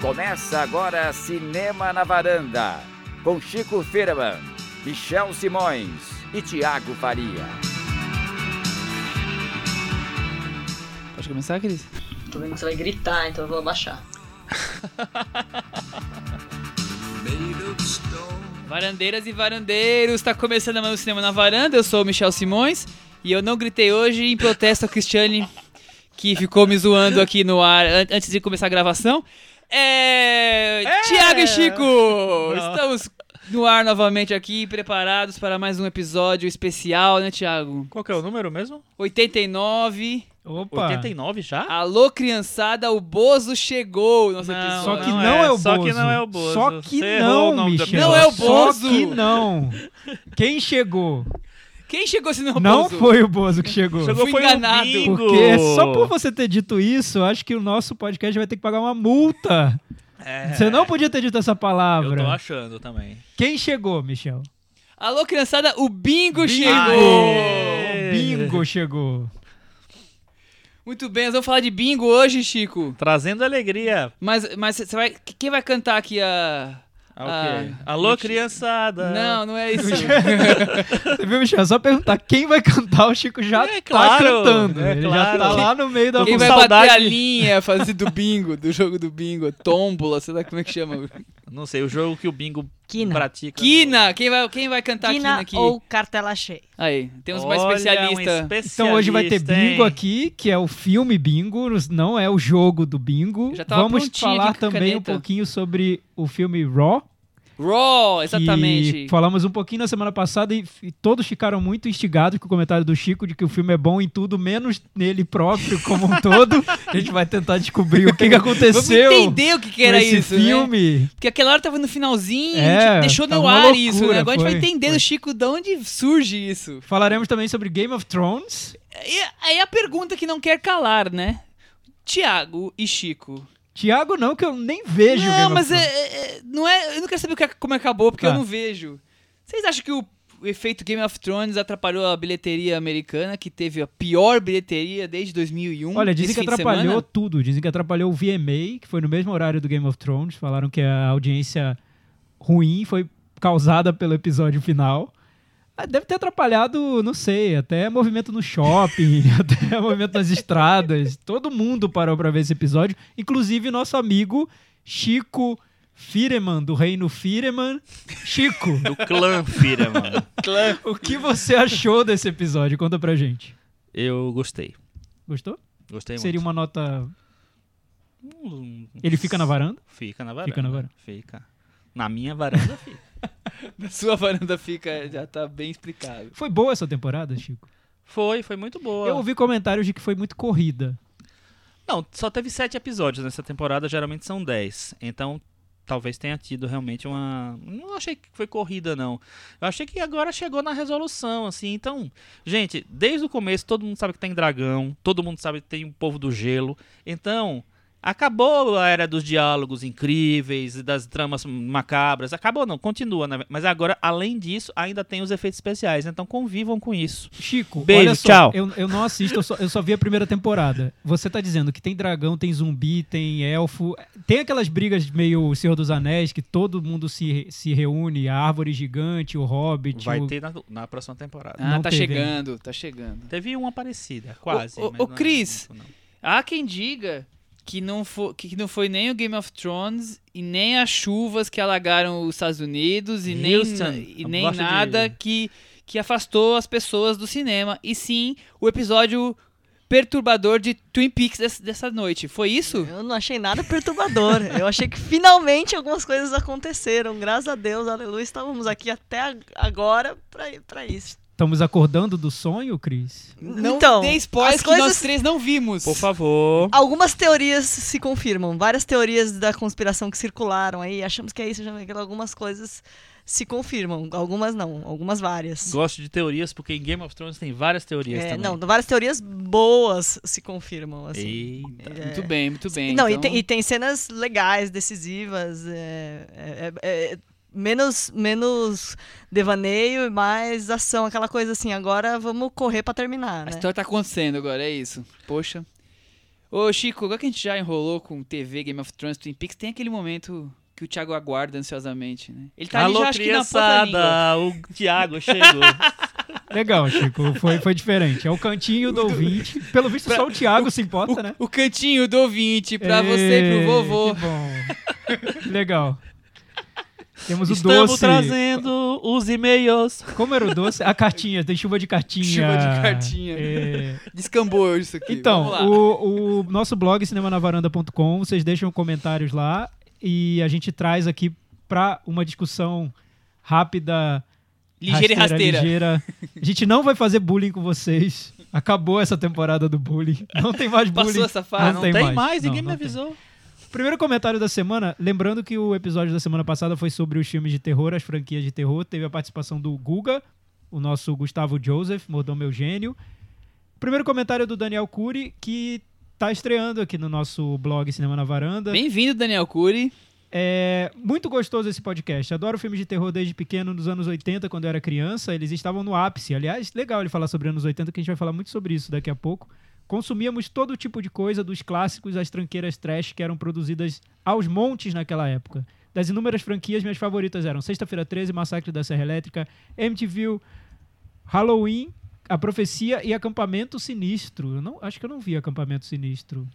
Começa agora Cinema na Varanda, com Chico Firman, Michel Simões e Tiago Faria. Pode começar, Cris? Tô vendo que você vai gritar, então eu vou abaixar. Varandeiras e varandeiros, tá começando mais o Cinema na Varanda, eu sou o Michel Simões e eu não gritei hoje em protesto a Cristiane que ficou me zoando aqui no ar an- antes de começar a gravação. É... Tiago e Chico! Estamos no ar novamente aqui, preparados para mais um episódio especial, né, Tiago? Qual que é o número mesmo? 89. Opa! 89 já? Alô, criançada, o Bozo chegou, nosso Não. Só que não não, é, é, o só Bozo. que não é o Bozo. Só que Você não, Michel. Não é o Bozo. Só que não. Quem chegou? Quem chegou se não o Não Bozo? foi o Bozo que chegou. Chegou fui foi enganado. o bingo. Porque só por você ter dito isso, eu acho que o nosso podcast vai ter que pagar uma multa. É, Você não podia ter dito essa Eu palavra. tô achando também. Quem chegou, Michel? Alô, criançada, o Bingo, Aê! chegou! O Bingo chegou. Muito bem, nós vamos falar de Bingo hoje, Chico. Trazendo alegria. Mas, mas você vai, quem vai cantar aqui a... Ah, o Ah? Alô, criançada. Não, não é isso. Você viu, Michel? É só perguntar quem vai cantar, o Chico já É tá claro, cantando. é Ele já claro. tá lá no meio da Quem vai saudade. bater a linha, fazer do bingo, do jogo do bingo, tómbola, sei lá como é que chama. Não sei, o jogo que o bingo Quina. pratica. Quina, quem vai, quem vai cantar Quina, Quina aqui? ou cartela cheia? Aí, temos Olha, uma um especialista. Então hoje vai ter especialista, bingo hein? aqui, que é o filme Bingo, não é o jogo do bingo. Já tava Vamos falar aqui com a também um caneta. pouquinho sobre o filme Raw. Raw, exatamente. falamos um pouquinho na semana passada e, e todos ficaram muito instigados com o comentário do Chico de que o filme é bom em tudo, menos nele próprio como um todo. A gente vai tentar descobrir o que, que Vamos aconteceu entender o que, que era esse isso, né? filme. Porque aquela hora tava no finalzinho, a É, gente deixou no ar loucura, isso, né? Agora a gente vai foi, entender foi. do Chico de onde surge isso. Falaremos também sobre Game of Thrones. E aí a pergunta que não quer calar, né? Tiago e Chico. Tiago não, que eu nem vejo não, mas é, é- é- não é, eu não quero saber que- como acabou, porque eu não vejo. Vocês acham que o, o efeito Game of Thrones atrapalhou a bilheteria americana, que teve a pior bilheteria desde 2001? Olha, dizem que atrapalhou tudo. Dizem que atrapalhou o VMA, que foi no mesmo horário do Game of Thrones. Falaram que a audiência ruim foi causada pelo episódio final. Ah, Deve ter atrapalhado, não sei, até movimento no shopping, até movimento nas estradas. Todo mundo parou pra ver esse episódio, inclusive nosso amigo Chico Fireman, do Reino Fireman. Chico, Do clã Fira, mano. o que você achou desse episódio? Conta pra gente. Eu gostei. Gostou? Gostei Seria muito. uma nota. Ele fica na varanda? Fica na varanda. Fica na varanda. Fica. Na minha varanda fica. Na sua varanda fica, já tá bem explicado. Foi boa essa temporada, Chico? Foi, foi muito boa. Eu ouvi comentários de que foi muito corrida. Não, só teve sete episódios nessa temporada, geralmente são dez. Então, talvez tenha tido realmente uma. Não achei que foi corrida, não. Eu achei que agora chegou na resolução, assim. Então, gente, desde o começo todo mundo sabe que tem dragão, todo mundo sabe que tem o povo do gelo. Então. Acabou a era dos diálogos incríveis e das tramas macabras. Acabou não, continua, né? Mas agora, além disso, ainda tem os efeitos especiais. Então convivam com isso. Chico, Beijo, olha só, tchau. Eu, eu não assisto, eu só, eu só vi a primeira temporada. Você tá dizendo que tem dragão, tem zumbi, tem elfo. Tem aquelas brigas meio Senhor dos Anéis, que todo mundo se, se reúne, a árvore gigante, o hobbit. Vai o- ter na, na próxima temporada. Ah, Não tá teve chegando, tá chegando. Teve uma parecida, quase. Ô, não é Cris. Há quem diga que não, foi, que não foi nem o Game of Thrones e nem as chuvas que alagaram os Estados Unidos e nem, Houston, e eu nem gosto de- nada que, que afastou as pessoas do cinema. E sim o episódio perturbador de Twin Peaks des- dessa noite. Foi isso? Eu não achei nada perturbador. Eu achei que finalmente algumas coisas aconteceram. Graças a Deus, aleluia. Estávamos aqui até ag- agora pra isso. Estamos acordando do sonho, Cris? Não Então, dê spoiler as que nós coisas- três não vimos. Por favor. Algumas teorias se confirmam. Várias teorias da conspiração que circularam aí. Achamos que é isso, achamos que é. Algumas coisas se confirmam. Algumas não. Algumas várias. Gosto de teorias, porque em Game of Thrones tem várias teorias É, também. não, várias teorias boas se confirmam. Assim. Eita. É, Muito bem, muito bem. Não, e, então- tem, e tem cenas legais, decisivas. é- é- é- é menos, menos devaneio e mais ação, aquela coisa assim. Agora vamos correr pra terminar, A né? história tá acontecendo agora, é isso. Poxa. Ô, Chico, agora que a gente já enrolou com TV, Game of Thrones, Twin Peaks, tem aquele momento que o Thiago aguarda ansiosamente, né? Ele tá ali Alô, já, acho que criançada, o Thiago chegou. Legal, Chico. Foi, foi diferente. É o cantinho do ouvinte. Pelo visto, só o Thiago se importa, né? O cantinho do ouvinte pra você e pro vovô. Que bom. Legal. Temos o Estamos doce. trazendo os e-mails. Como era o doce? A cartinha, tem chuva de cartinha. Chuva de cartinha. É. Descambou isso aqui. Então, Vamos lá. o, o nosso blog cinemanavaranda.com, vocês deixam comentários lá e a gente traz aqui pra uma discussão rápida, Ligeira e rasteira. ligeira. A gente não vai fazer bullying com vocês. Acabou essa temporada do bullying. Não tem mais bullying. Passou essa fase. Não não tem tem, mais. mais, Não, ninguém não me tem. Primeiro comentário da semana, lembrando que o episódio da semana passada foi sobre os filmes de terror, as franquias de terror. Teve a participação do Guga, o nosso Gustavo Joseph, Mordomo Eugênio. Primeiro comentário do Daniel Cury, que tá estreando aqui no nosso blog Cinema na Varanda. Bem-vindo, Daniel Cury. É muito gostoso esse podcast. Adoro filmes de terror desde pequeno, nos anos 80, quando eu era criança. Eles estavam no ápice. Aliás, legal ele falar sobre anos 80, que a gente vai falar muito sobre isso daqui a pouco. Consumíamos todo tipo de coisa, dos clássicos às tranqueiras trash que eram produzidas aos montes naquela época. Das inúmeras franquias, minhas favoritas eram Sexta-feira 13, Massacre da Serra Elétrica, MTV, Halloween, A Profecia e Acampamento Sinistro. Eu não, acho que eu não vi Acampamento Sinistro.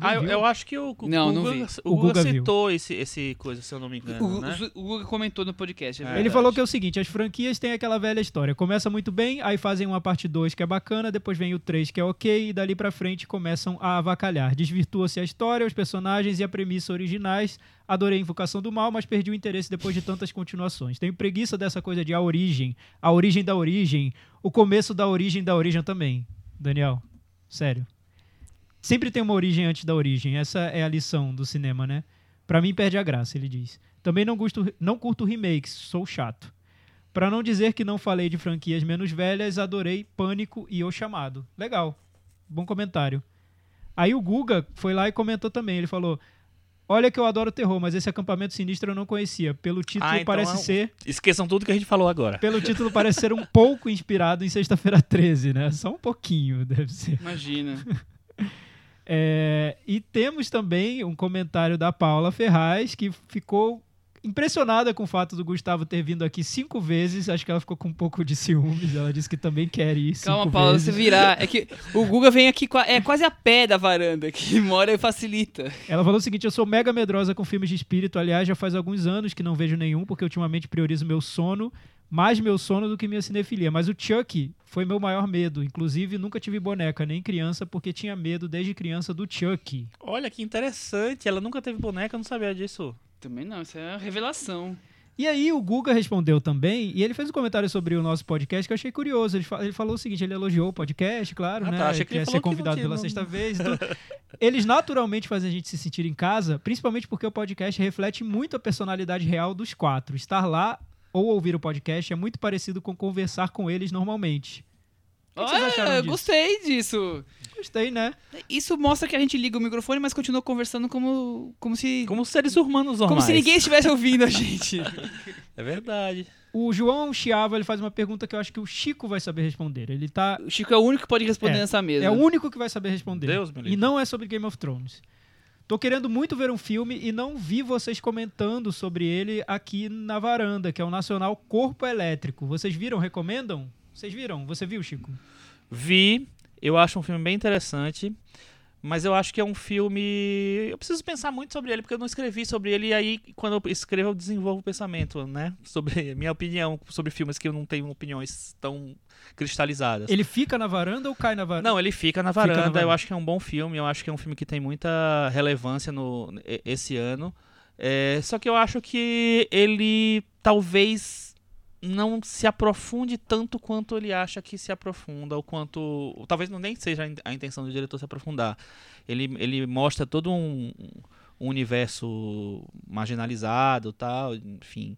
Ah, eu, eu acho que o, o Não, não Guga, vi. o Guga Guga viu. citou esse, esse coisa, se eu não me engano, O, né? o- Guga comentou no podcast. é É. Ele falou que é o seguinte, as franquias têm aquela velha história. Começa muito bem, aí fazem uma parte 2 que é bacana, depois vem o 3 que é ok, e dali pra frente começam a avacalhar. Desvirtua-se a história, os personagens e a premissa originais. Adorei a Invocação do Mal, mas perdi o interesse depois de tantas continuações. Tenho preguiça dessa coisa de a origem, a origem da origem, o começo da origem da origem também. Daniel, sério. Sempre tem uma origem antes da origem. Essa é a lição do cinema, né? Pra mim perde a graça, ele diz. Também não, gosto, não curto remakes, sou chato. Pra não dizer que não falei de franquias menos velhas, adorei Pânico e O Chamado. Legal. Bom comentário. Aí o Guga foi lá e comentou também. Ele falou: Olha que eu adoro terror, mas esse acampamento sinistro eu não conhecia. Pelo título Ah, então parece é um- ser. Esqueçam tudo que a gente falou agora. Pelo título parece ser um pouco inspirado em Sexta-feira 13, né? Só um pouquinho, deve ser. Imagina. É, e temos também um comentário da Paula Ferraz, que ficou impressionada com o fato do Gustavo ter vindo aqui cinco vezes. Acho que ela ficou com um pouco de ciúmes. Ela disse que também quer ir cinco Calma, Paulo, vezes. você virar. É que o Guga vem aqui, é quase a pé da varanda, que mora e facilita. Ela falou o seguinte: eu sou mega medrosa com filmes de espírito. Aliás, já faz alguns anos que não vejo nenhum, porque ultimamente priorizo meu sono, mais meu sono do que minha cinefilia. Mas o Chuck foi meu maior medo. Inclusive, nunca tive boneca, nem criança, porque tinha medo desde criança do Chuck. Olha que interessante, ela nunca teve boneca, não sabia disso. Também não, isso é uma revelação. E aí o Guga respondeu também, e ele fez um comentário sobre o nosso podcast que eu achei curioso. Ele, fa- ele falou o seguinte, ele elogiou o podcast, claro, Ah, né? tá, achei que ele quer ser que não convidado tinha, pela não. sexta vez. e tudo. Eles naturalmente fazem a gente se sentir em casa, principalmente porque o podcast reflete muito a personalidade real dos quatro. Estar lá ou ouvir o podcast é muito parecido com conversar com eles normalmente. O que eu disso? gostei disso. Gostei, né? Isso mostra que a gente liga o microfone, mas continua conversando como, como se. Como seres humanos normais. Como se ninguém estivesse ouvindo a gente. É verdade. O João Chiava ele faz uma pergunta que eu acho que o Chico vai saber responder. Ele tá O Chico é o único que pode responder É, nessa mesa. É o único que vai saber responder. Deus me livre. E não é sobre Game of Thrones. Tô querendo muito ver um filme e não vi vocês comentando sobre ele aqui na varanda, que é o nacional Corpo Elétrico. Vocês viram? Recomendam? Vocês viram? Você viu, Chico? Vi, eu acho um filme bem interessante, mas eu acho que é um filme. Eu preciso pensar muito sobre ele, porque eu não escrevi sobre ele, e aí quando eu escrevo eu desenvolvo o pensamento, né? Sobre a minha opinião sobre filmes que eu não tenho opiniões tão cristalizadas. Ele fica na varanda ou cai na varanda? Não, ele fica na Fica na varanda. Eu varanda. acho que é um bom filme. Eu acho que é um filme que tem muita relevância no esse ano. É, só que eu acho que ele talvez não se aprofunde tanto quanto ele acha que se aprofunda, ou quanto. ou talvez não nem seja a in- a intenção do diretor se aprofundar. Ele, ele mostra todo um, um universo marginalizado tal, enfim.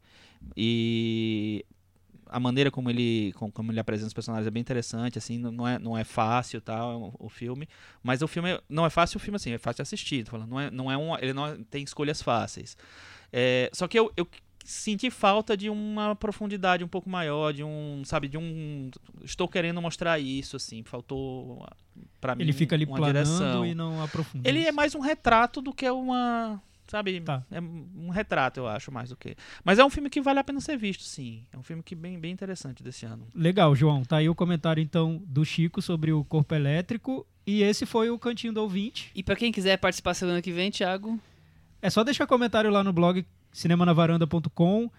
E a maneira como ele, com- como ele apresenta os personagens é bem interessante, assim, não é, não é fácil tal, o filme, mas o filme não é fácil o filme assim, é fácil de assistir, falando, não é, não é um, ele não tem escolhas fáceis. É, só que eu, eu senti falta de uma profundidade um pouco maior, de um, sabe, de um estou querendo mostrar isso assim, faltou para mim Ele fica ali uma planando direção. e não aprofunda. Ele isso. é mais um retrato do que uma, sabe, Tá. é um retrato, eu acho, mais do que. Mas é um filme que vale a pena ser visto, sim. É um filme que bem bem interessante desse ano. Legal, João. Tá aí o comentário então do Chico sobre o corpo elétrico. E esse foi o Cantinho do Ouvinte. E pra quem quiser participar semana que vem, Thiago, É só deixar comentário lá no blog cinemanavaranda.com.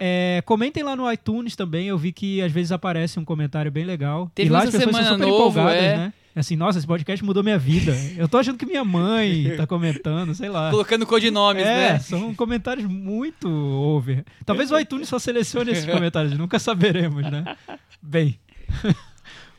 É, comentem lá no iTunes também. Eu vi que às vezes aparece um comentário bem legal. Teve e lá as pessoas são super novo, empolgadas, é. né? Assim, nossa, esse podcast mudou minha vida. Eu tô achando que minha mãe tá comentando, sei lá. colocando codinomes, é, né? são comentários muito over. Talvez o iTunes só selecione esses comentários, nunca saberemos, né? Bem,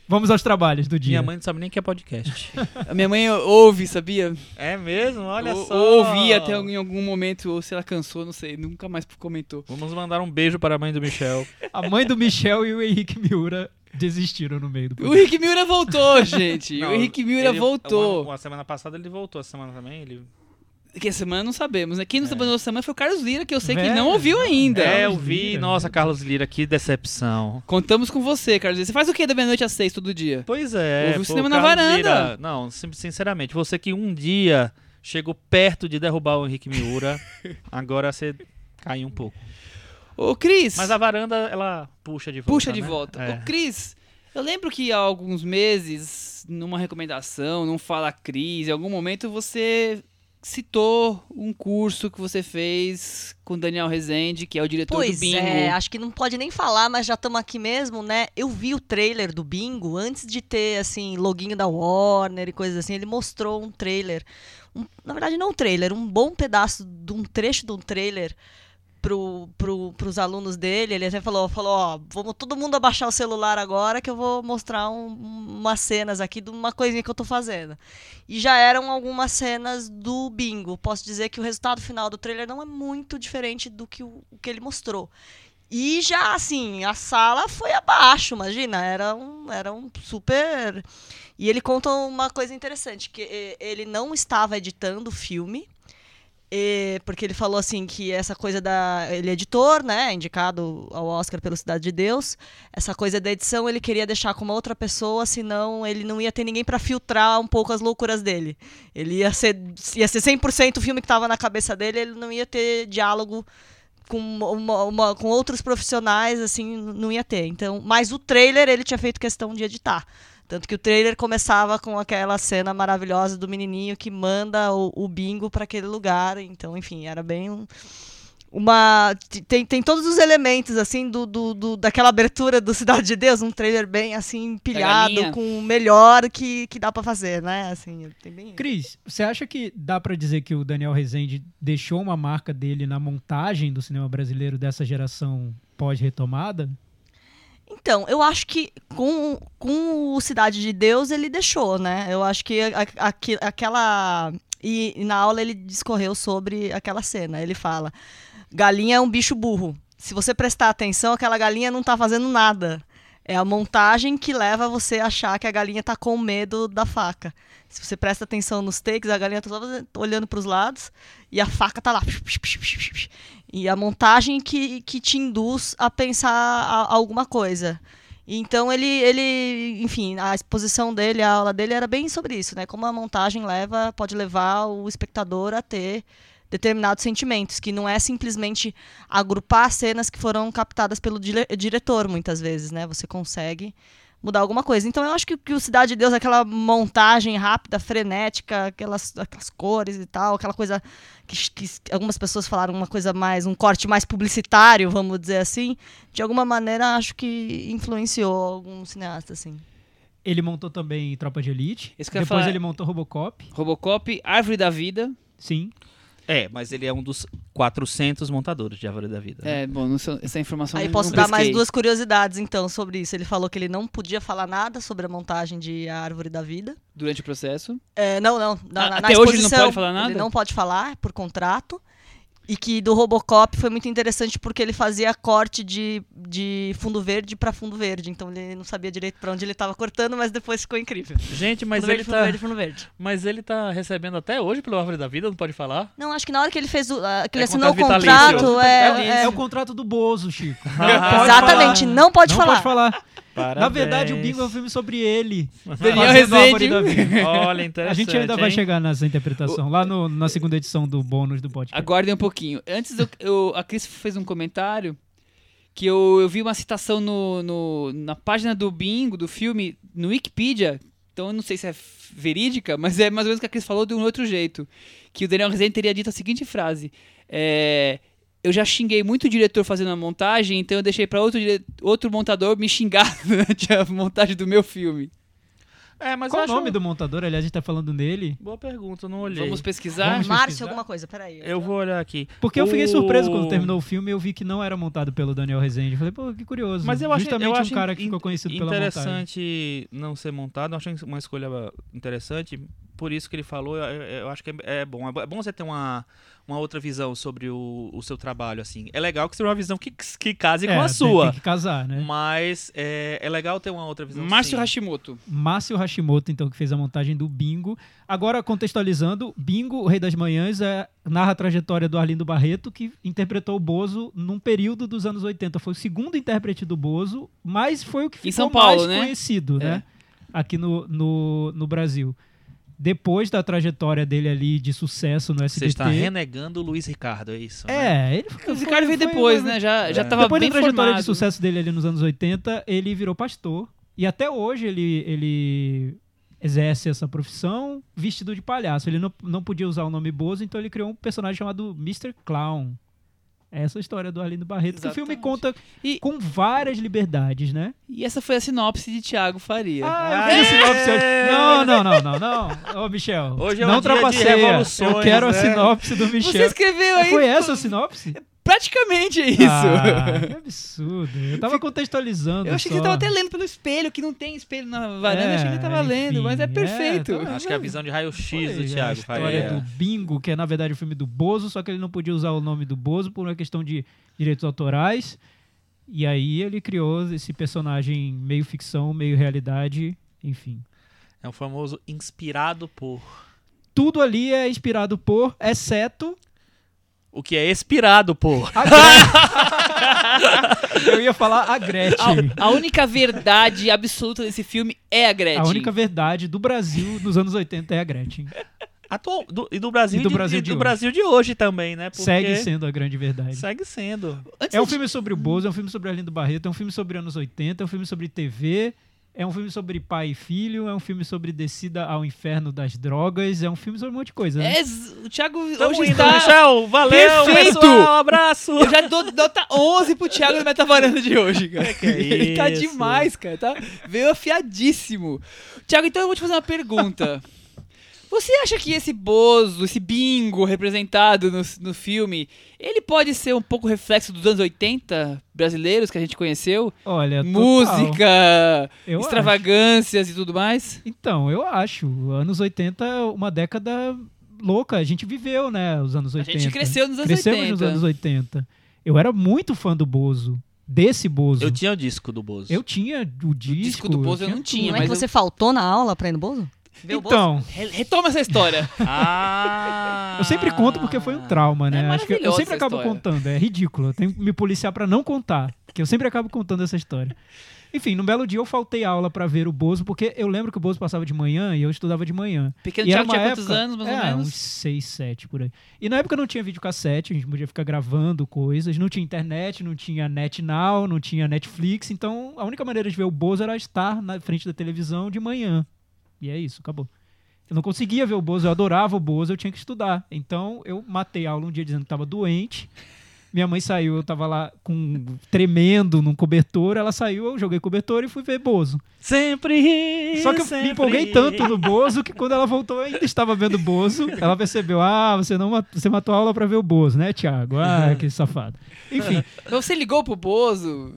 vamos aos trabalhos do dia. Minha mãe não sabe nem o que é podcast. A minha mãe ouve, sabia? é mesmo? Olha Ou- só. ou Ouvi até em algum momento, ou se ela cansou, não sei, nunca mais comentou. Vamos mandar um beijo para a mãe do Michel. A mãe do Michel e o Henrique Miura desistiram no meio do O podcast. Henrique Miura voltou, gente. Não, o Henrique Miura ele- voltou. Uma, uma semana passada ele voltou, essa semana também ele. Que semana não sabemos, né? Quem não É. sabia da semana foi o Carlos Lira, que eu sei que Velho, não ouviu ainda. É, eu vi. Nossa, Carlos Lira, que decepção. Contamos com você, Carlos Lira. Você faz o que da meia-noite às seis todo dia? Pois é. Ouve o cinema na varanda. Lira- não, sinceramente, você que um dia chegou perto de derrubar o Henrique Miura, agora você caiu um pouco. Ô, Cris, Mas a varanda, ela puxa de volta. puxa de né? volta. É. Ô, Cris, eu lembro que há alguns meses, numa recomendação, num Fala Cris, em algum momento você citou um curso que você fez com Daniel Rezende, que é o diretor Pois do Bingo. é, acho que não pode nem falar, mas já estamos aqui mesmo, né? Eu vi o trailer do Bingo antes de ter, assim, loginho da Warner e coisas assim. Ele mostrou um trailer. um- na verdade, não um trailer, um bom pedaço de um trecho de um trailer pro, pro, pros alunos dele. Ele até falou, falou, ó, vamos todo mundo abaixar o celular agora que eu vou mostrar um- umas cenas aqui de uma coisinha que eu tô fazendo. E já eram algumas cenas do bingo. Posso dizer que o resultado final do trailer não é muito diferente do que o, o que ele mostrou. E já, assim, a sala foi abaixo, imagina. Era um, era um super. E ele conta uma coisa interessante: que eh, ele não estava editando o filme. Eh, porque ele falou assim que essa coisa da. Ele é editor, né? Indicado ao Oscar pelo Cidade de Deus. Essa coisa da edição ele queria deixar com uma outra pessoa, senão ele não ia ter ninguém para filtrar um pouco as loucuras dele. Ele ia ser, ia ser 100% o filme que estava na cabeça dele, ele não ia ter diálogo com, uma- uma- com outros profissionais, assim, não ia ter. Então, mas o trailer ele tinha feito questão de editar. Tanto que o trailer começava com aquela cena maravilhosa do menininho que manda o, o bingo para aquele lugar. Então, enfim, era bem um- uma tem, tem todos os elementos assim do, do, do- daquela abertura do Cidade de Deus, um trailer bem assim empilhado com o melhor que, que dá para fazer, né? Assim, tem bem Cris, você acha que dá pra dizer que o Daniel Rezende deixou uma marca dele na montagem do cinema brasileiro dessa geração pós-retomada? Então, eu acho que com, com o Cidade de Deus ele deixou, né? Eu acho que a- aquela. E, e na aula ele discorreu sobre aquela cena. Ele fala: galinha é um bicho burro. Se você prestar atenção, aquela galinha não tá fazendo nada. É a montagem que leva você a achar que a galinha tá com medo da faca. Se você presta atenção nos takes, a galinha tá só olhando para os lados e a faca tá lá. E a montagem que, que te induz a pensar a- alguma coisa. Então ele, ele, enfim, a exposição dele, a aula dele era bem sobre isso, né? Como a montagem leva, pode levar o espectador a ter determinados sentimentos, que não é simplesmente agrupar cenas que foram captadas pelo dire- diretor, muitas vezes, né? Você consegue mudar alguma coisa. Então eu acho que, que o Cidade de Deus, aquela montagem rápida, frenética, aquelas, aquelas cores e tal, aquela coisa que, que algumas pessoas falaram uma coisa mais, um corte mais publicitário, vamos dizer assim, de alguma maneira acho que influenciou algum cineasta, assim. Ele montou também Tropa de Elite. Depois falar. ele montou Robocop. Robocop, Árvore da Vida. Sim. É, mas ele é um dos 400 montadores de Árvore da Vida. né? É, bom, não sei- essa informação Aí eu posso não dar mais duas curiosidades, então, sobre isso. Ele falou que ele não podia falar nada sobre a montagem de A Árvore da Vida. Durante o processo. É, não, não. Na, Ah, na- até na hoje ele não exposição, pode falar nada? Ele não pode falar por contrato. E que do Robocop foi muito interessante porque ele fazia corte de, de fundo verde pra fundo verde. Então ele não sabia direito pra onde ele tava cortando, mas depois ficou incrível. Gente, mas fundo ele verde, fundo tá. verde, fundo verde. Mas ele tá recebendo até hoje pelo Árvore da Vida, não pode falar? Não, acho que na hora que ele fez o. que ele É assinou o contrato é. É, é- o contrato do Bozo, Chico. Não Ah, pode Exatamente, falar. não pode não falar. pode falar. Parabéns. Na verdade, o Bingo é um filme sobre ele. Daniel a Rezende. Olha, A interessante. gente ainda vai hein? chegar nessa interpretação, lá no- na segunda edição do bônus do podcast. Aguardem um pouquinho. Antes, eu, eu- a Cris fez um comentário que eu, eu vi uma citação no, no- na página do Bingo, do filme, no Wikipedia. Então eu não sei se é verídica, mas é mais ou menos o que a Cris falou de um outro jeito. Que o Daniel Rezende teria dito a seguinte frase. É, eu já xinguei muito o diretor fazendo a montagem, então eu deixei pra outro, dire- outro montador me xingar durante a montagem do meu filme. É, mas Qual eu o acho... nome do montador? Aliás, a gente tá falando nele. Boa pergunta, eu não olhei. Vamos pesquisar? Vamos Márcio, pesquisar? alguma coisa, peraí. Eu vou olhar aqui. Porque eu fiquei O- surpreso quando terminou o filme e eu vi que não era montado pelo Daniel Rezende. Eu falei, pô, que curioso. Mas eu acho, Justamente eu acho um cara que ficou conhecido pela montagem. interessante não ser montado. Eu acho uma escolha interessante. Por isso que ele falou, eu, eu- eu acho que é, é bom. É bom você ter uma, uma outra visão sobre o, o seu trabalho, assim. É legal que você tenha uma visão que, que case É, com a tem- sua. Tem que casar, né? Mas é, é legal ter uma outra visão. Márcio sim. Hashimoto. Márcio Hashimoto, então, que fez a montagem do Bingo. Agora, contextualizando, Bingo, o Rei das Manhãs, é, narra a trajetória do Arlindo Barreto, que interpretou o Bozo num período dos anos 80. Foi o segundo intérprete do Bozo, mas foi o que ficou São Paulo, mais né? conhecido, É. né? Aqui no, no, no Brasil. Depois da trajetória dele ali de sucesso no Você SBT... está renegando o Luiz Ricardo, é isso? né? É, ele foi, O Ricardo veio depois, né? Já, já É. tava Depois bem da trajetória formado. de sucesso dele ali nos anos 80, ele virou pastor. E até hoje ele, ele exerce essa profissão vestido de palhaço. Ele não, não podia usar o nome Bozo, então ele criou um personagem chamado Mr. Clown. Essa é a história do Arlindo Barreto, que o filme Exatamente. conta E- com várias liberdades, né? E essa foi a sinopse de Thiago Faria. Ah, eu fiz a sinopse hoje. Não, não, não, não, não. Ô, Michel. Hoje é um não de trapaceia. Eu quero a né? sinopse do Você Michel. escreveu aí. Foi essa a sinopse? Praticamente é isso. Ah, que absurdo. Eu tava contextualizando. eu achei que só. você tava até lendo pelo espelho, que não tem espelho na varanda. eu achei que ele tava É, lendo, mas é enfim, perfeito. é, tá- Acho que é a visão de raio-x do a Thiago história Faria. do Bingo, que é na verdade o filme do Bozo, só que ele não podia usar o nome do Bozo por uma questão de direitos autorais. E aí ele criou esse personagem meio ficção, meio realidade, enfim. É um famoso inspirado por. Tudo ali é inspirado por, exceto O que é expirado por. a Gretchen. Eu ia falar a Gretchen. A, a única verdade absoluta desse filme é a Gretchen. A única verdade do Brasil nos anos 80 é a Gretchen. Atual, do- e do Brasil E do de, Brasil e de do hoje. Brasil de hoje também, né? Porque Segue sendo a grande verdade. Segue sendo. Antes É um de- filme sobre o Bozo, é um filme sobre Arlindo Barreto, é um filme sobre anos 80, é um filme sobre TV, é um filme sobre pai e filho, é um filme sobre descida ao inferno das drogas, é um filme sobre um monte de coisa. Né? É, o Thiago Tamo hoje indo, está... Michel. Valeu, Perfeito! pessoal. Abraço. Eu já dou nota 11 pro Thiago no Metavaranda de hoje, cara. Que que é Ele tá isso? demais, cara. Tá? Veio afiadíssimo. Thiago, então eu vou te fazer uma pergunta. Você acha que esse bozo, esse bingo representado no, no filme, ele pode ser um pouco reflexo dos anos 80 brasileiros que a gente conheceu? Olha, total. Música, Eu extravagâncias e tudo mais? Então, eu acho. Anos 80 é uma década louca. A gente viveu, né? Os anos A 80. gente cresceu nos anos Crescemos 80. nos anos 80. Eu era muito fã do Bozo. Desse Bozo. Eu tinha o disco do Bozo. Eu tinha o disco. disco do Bozo eu não tudo. tinha, Não é mas que eu- você faltou na aula pra ir no Bozo? Então, Re- Retoma essa história. Ah. eu sempre conto porque foi um trauma, né? É Acho que eu sempre acabo história. contando. É ridículo. Eu tenho que me policiar pra não contar. Porque eu sempre acabo contando essa história. Enfim, num belo dia eu faltei aula pra ver o Bozo, porque eu lembro que o Bozo passava de manhã e eu estudava de manhã. Pequeno E Thiago tinha quantos época- anos, mais é, ou menos? uns 6, 7 por aí. E na época não tinha videocassete, a gente podia ficar gravando coisas, não tinha internet, não tinha NetNow, não tinha Netflix, então a única maneira de ver o Bozo era estar na frente da televisão de manhã. E é isso, acabou. Eu não conseguia ver o Bozo, eu adorava o Bozo, eu tinha que estudar. Então eu matei a aula um dia dizendo que estava doente. Minha mãe saiu, eu tava lá com tremendo num cobertor, ela saiu, eu joguei cobertor e fui ver Bozo. Sempre. Só que eu sempre. me empolguei tanto no Bozo que quando ela voltou eu ainda estava vendo o Bozo. Ela percebeu, ah, você não você matou a aula pra ver o Bozo, né, Thiago? Ah, que safado. Enfim, Você ligou pro Bozo?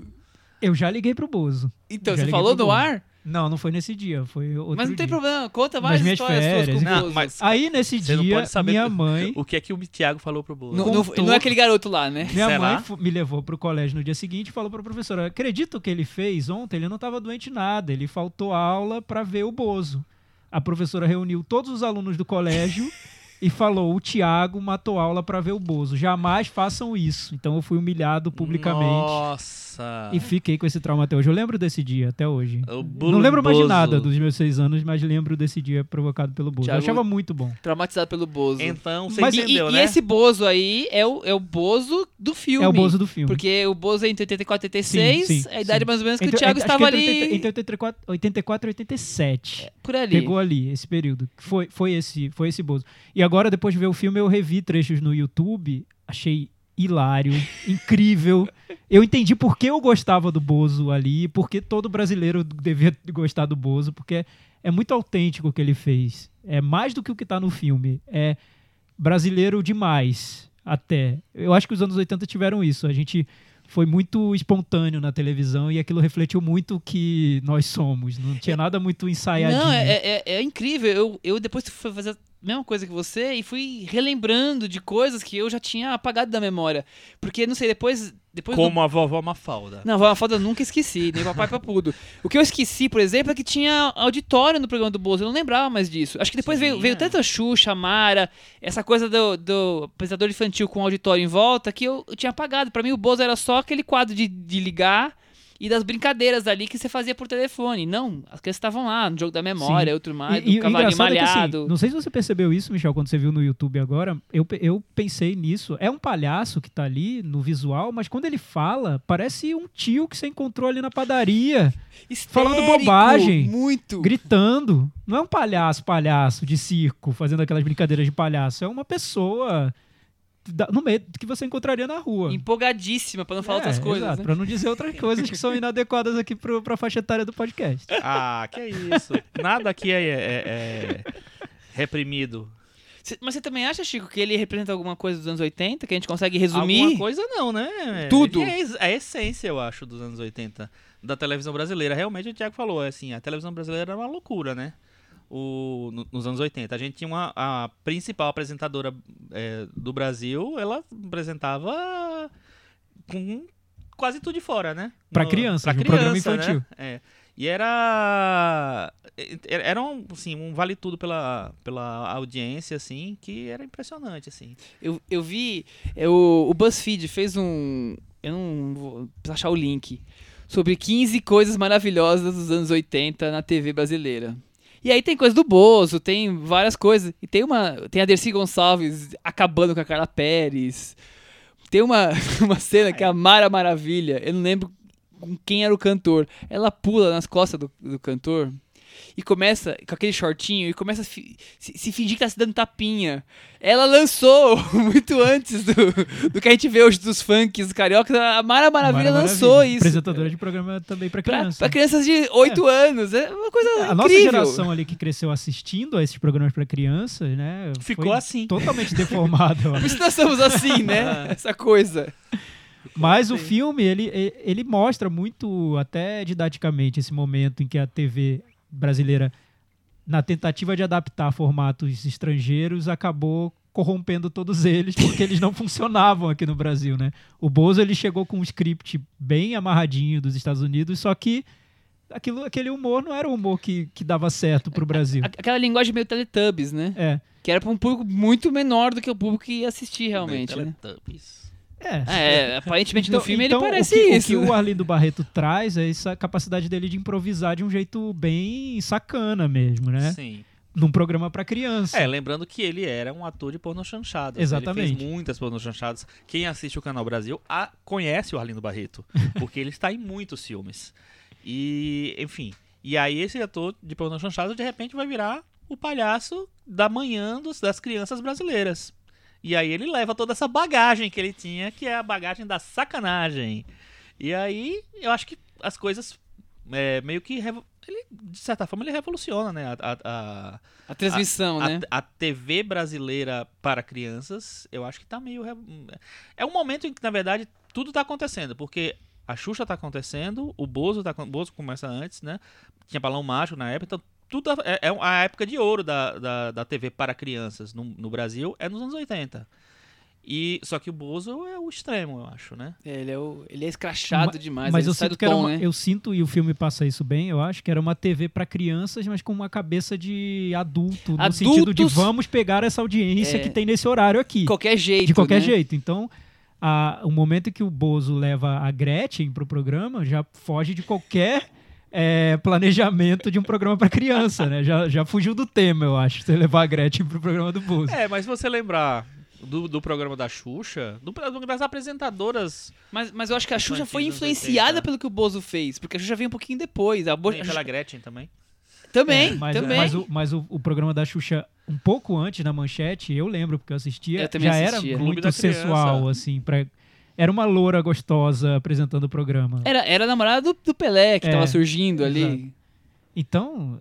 eu já liguei pro Bozo. Então, Já você falou no Bozo. ar? Não, não foi nesse dia, foi outro Mas não tem dia. problema, conta Nas mais minhas histórias suas férias, com Não, o Bozo. mas Aí nesse Você não dia, pode saber minha mãe, o que é que o Thiago falou pro Bozo. Não, não- contou- não é aquele garoto lá, né? minha Será? mãe fu- me levou pro colégio no dia seguinte e falou pra professora: "Acredito que ele fez ontem, ele não estava doente nada, ele faltou aula pra ver o Bozo". A professora reuniu todos os alunos do colégio e falou: "O Tiago matou aula pra ver o Bozo. Jamais façam isso". Então eu fui humilhado publicamente. Nossa. E fiquei com esse trauma até hoje. Eu lembro desse dia, até hoje. Não lembro mais de nada dos meus seis anos, mas lembro desse dia provocado pelo Bozo. Eu achava muito bom. Traumatizado pelo Bozo. Então, você Mas- E- entendeu, e, né? e esse Bozo aí é o, é o Bozo do filme. É o Bozo do filme. Porque o Bozo é entre 84 e 86, Sim, sim, a idade sim. mais ou menos que Entre- o Thiago estava entre ali 80 Entre 84, 84 e 87. por ali. Pegou ali esse período. Foi, foi, esse, foi esse Bozo. E agora, depois de ver o filme, eu revi trechos no YouTube. Achei hilário, incrível. Eu entendi por que eu gostava do Bozo ali, por que todo brasileiro devia gostar do Bozo, porque é muito autêntico o que ele fez. É mais do que o que tá no filme. É brasileiro demais, até. Eu acho que os anos 80 tiveram isso. A gente foi muito espontâneo na televisão e aquilo refletiu muito o que nós somos. Não tinha nada muito ensaiadinho. Não, é, é, é incrível. Eu, eu depois fui fazer mesma coisa que você e fui relembrando de coisas que eu já tinha apagado da memória. Porque, não sei, depois. depois do- Como a vovó Mafalda. Não, Vó Foda eu nunca esqueci, nem Papai Papudo. O que eu esqueci, por exemplo, é que tinha auditório no programa do Bozo. Eu não lembrava mais disso. Acho que depois Sim, veio, veio é. tanto a Xuxa, a Mara, essa coisa do, do apresentador infantil com auditório em volta, que eu, eu tinha apagado. Pra mim, o Bozo era só aquele quadro de, de ligar e das brincadeiras ali que você fazia por telefone. Não, as crianças estavam lá, no jogo da memória, Sim. outro mais, E- do e o cavalinho engraçado é que, assim, malhado. não sei se você percebeu isso, Michel, quando você viu no YouTube agora. Eu, eu pensei nisso. É um palhaço que tá ali no visual, mas quando ele fala, parece um tio que você encontrou ali na padaria, falando Histérico, bobagem. Muito. gritando. Não é um palhaço, palhaço de circo, fazendo aquelas brincadeiras de palhaço. É uma pessoa no meio que você encontraria na rua. Empolgadíssima, pra não falar É, outras coisas. exato, né? Pra não dizer outras coisas que são inadequadas aqui pro, pra faixa etária do podcast. Ah, que isso. Nada aqui é, é- é reprimido. Cê- Mas você também acha, Chico, que ele representa alguma coisa dos anos 80, que a gente consegue resumir? Alguma coisa não, né? Tudo. Ele É es- a essência, eu acho, dos anos 80 da televisão brasileira. Realmente o Thiago falou, é assim, a televisão brasileira era uma loucura, né? O, no- nos anos 80. A gente tinha uma, a principal apresentadora é, do Brasil, ela apresentava com quase tudo de fora, né? Pra No- crianças, pra um programa criança, infantil. Né? É. E era. Era um, assim, um vale tudo pela, pela audiência, assim, que era impressionante, assim. Eu, eu vi. é, o, o BuzzFeed fez um. Eu não vou precisar achar o link. Sobre 15 coisas maravilhosas dos anos 80 na TV brasileira. E aí tem coisa do Bozo, tem várias coisas. E tem uma. Tem a Dercy Gonçalves acabando com a Carla Pérez. Tem uma, uma cena que é a Mara Maravilha. Eu não lembro com quem era o cantor. Ela pula nas costas do, do cantor e começa com aquele shortinho e começa a fi- se, se fingir que tá se dando tapinha. Ela lançou muito antes do, do que a gente vê hoje dos funks dos cariocas. A Mara Maravilha Mara lançou Maravilha. isso. Apresentadora de programa também pra Pra, criança. pra crianças de 8 anos. É uma coisa A nossa incrível. geração ali que cresceu assistindo a esses programas pra crianças, né? Ficou foi assim. Totalmente deformada. eu Por isso nós somos assim, né? Essa coisa. Mas o filme, ele, ele mostra muito, até didaticamente, esse momento em que a TV brasileira, na tentativa de adaptar formatos estrangeiros, acabou corrompendo todos eles, porque eles não funcionavam aqui no Brasil, né? O Bozo, ele chegou com um script bem amarradinho dos Estados Unidos, só que aquilo, aquele humor não era o humor que, que dava certo pro Brasil. Aquela linguagem meio Teletubbies, né? É. Que era pra um público muito menor do que o público que ia assistir realmente, né? Teletubbies. É. É, aparentemente no filme então, ele parece o que, isso. O que né? o Arlindo Barreto traz é essa capacidade dele de improvisar de um jeito bem sacana mesmo, né? Sim. Num programa pra criança. É, lembrando que ele era um ator de porno chanchado. Exatamente. Ele fez muitas porno chanchadas. Quem assiste o Canal Brasil a- conhece o Arlindo Barreto, porque ele está em muitos filmes. E, enfim. E aí esse ator de porno chanchado de repente vai virar o palhaço da manhã dos- das crianças brasileiras. E aí ele leva toda essa bagagem que ele tinha, que é a bagagem da sacanagem. E aí eu acho que as coisas é, meio que ele de certa forma ele revoluciona, né? A, a- a- A transmissão, a, né? a TV brasileira para crianças, eu acho que tá meio. É um momento em que, na verdade, tudo tá acontecendo, porque a a Xuxa tá acontecendo, o Bozo, tá, o Bozo começa antes, né? Tinha Balão Mágico na época, então tudo é, é a época de ouro da, da, da TV para crianças no, no Brasil, é nos anos 80. E, só que o Bozo é o extremo, eu acho, né? É, ele, é o, ele é escrachado Ma- demais, Mas ele eu sai sinto do que era tom, uma- né? eu sinto e o filme passa isso bem. Eu acho que era uma TV pra crianças, mas com uma cabeça de adulto, no sentido de Adultos- vamos pegar essa audiência É. que tem nesse horário aqui. De qualquer jeito, de qualquer né? jeito. Então, a- o momento em que o Bozo leva a Gretchen pro programa já foge de qualquer é, planejamento de um programa pra criança, né? Já, já fugiu do tema, eu acho, você levar a Gretchen pro programa do Bozo. É, mas se você lembrar do, do programa da Xuxa, do- das apresentadoras Mas, mas eu acho que a Xuxa foi influenciada 80. pelo que o Bozo fez, porque a Xuxa veio um pouquinho depois. A Bo... nem pela Gretchen também. Também, É, mas, também. mas, o, mas o, o programa da Xuxa, um pouco antes na manchete, eu lembro, porque eu assistia, Eu também já assistia. era Clube muito sensual, assim, pra... Era uma loura gostosa apresentando o programa. Era, era a namorada do, do Pelé que É, tava surgindo ali. exato. Então,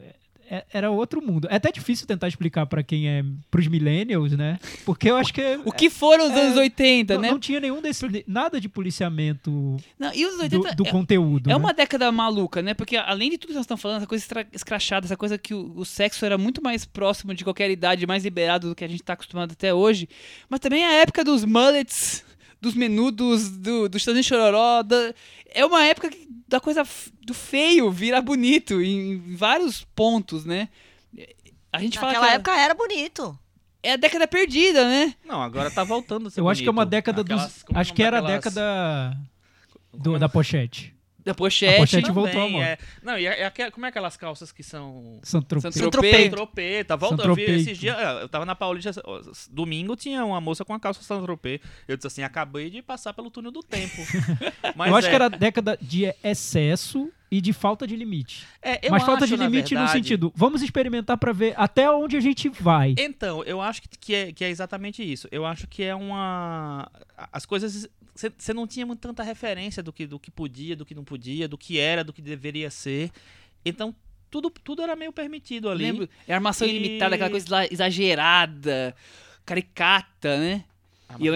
é- era outro mundo. É até difícil tentar explicar pra quem é pros millennials, né? Porque eu acho que O que foram os É, anos 80, não, né? não tinha nenhum desse nada de policiamento Não, e os do, 80 do é- conteúdo. É né? uma década maluca, né? Porque além de tudo que nós estamos falando, essa coisa escrachada, essa coisa que o, o sexo era muito mais próximo de qualquer idade, mais liberado do que a gente tá acostumado até hoje. Mas também a época dos mullets, dos menudos, do, do Chitãozinho Chororó. da- é uma época que- da coisa do feio virar bonito em, em vários pontos, né? A gente fala Naquela que época era bonito. é a década perdida, né? Não, agora tá voltando a ser Eu acho que é uma bonito. década Aquelas- dos. Acho que era a década do- é- da pochete. Da A pochete. pochete Também, voltou moda. é. Não, e é, é como é aquelas calças que são Saint-Tropez. Saint-Tropez. Tropê, tá voltando. Eu vi esses dias, eu tava na Paulista, domingo tinha uma moça com a calça Saint-Tropez. Eu disse assim, acabei de passar pelo túnel do tempo. Mas eu acho é, que era a década de excesso e de falta de limite. é, eu Mas falta acho, de limite no verdade- sentido, vamos experimentar pra ver até onde a gente vai. Então, eu acho que, é, que é exatamente isso. Eu acho que é uma. As coisas. Você não tinha muito tanta referência do que, do que podia, do que não podia, do que era, do que deveria ser. Então, tudo, tudo era meio permitido ali. Lembro? É armação E- ilimitada, aquela coisa exagerada, caricata, né? A E eu-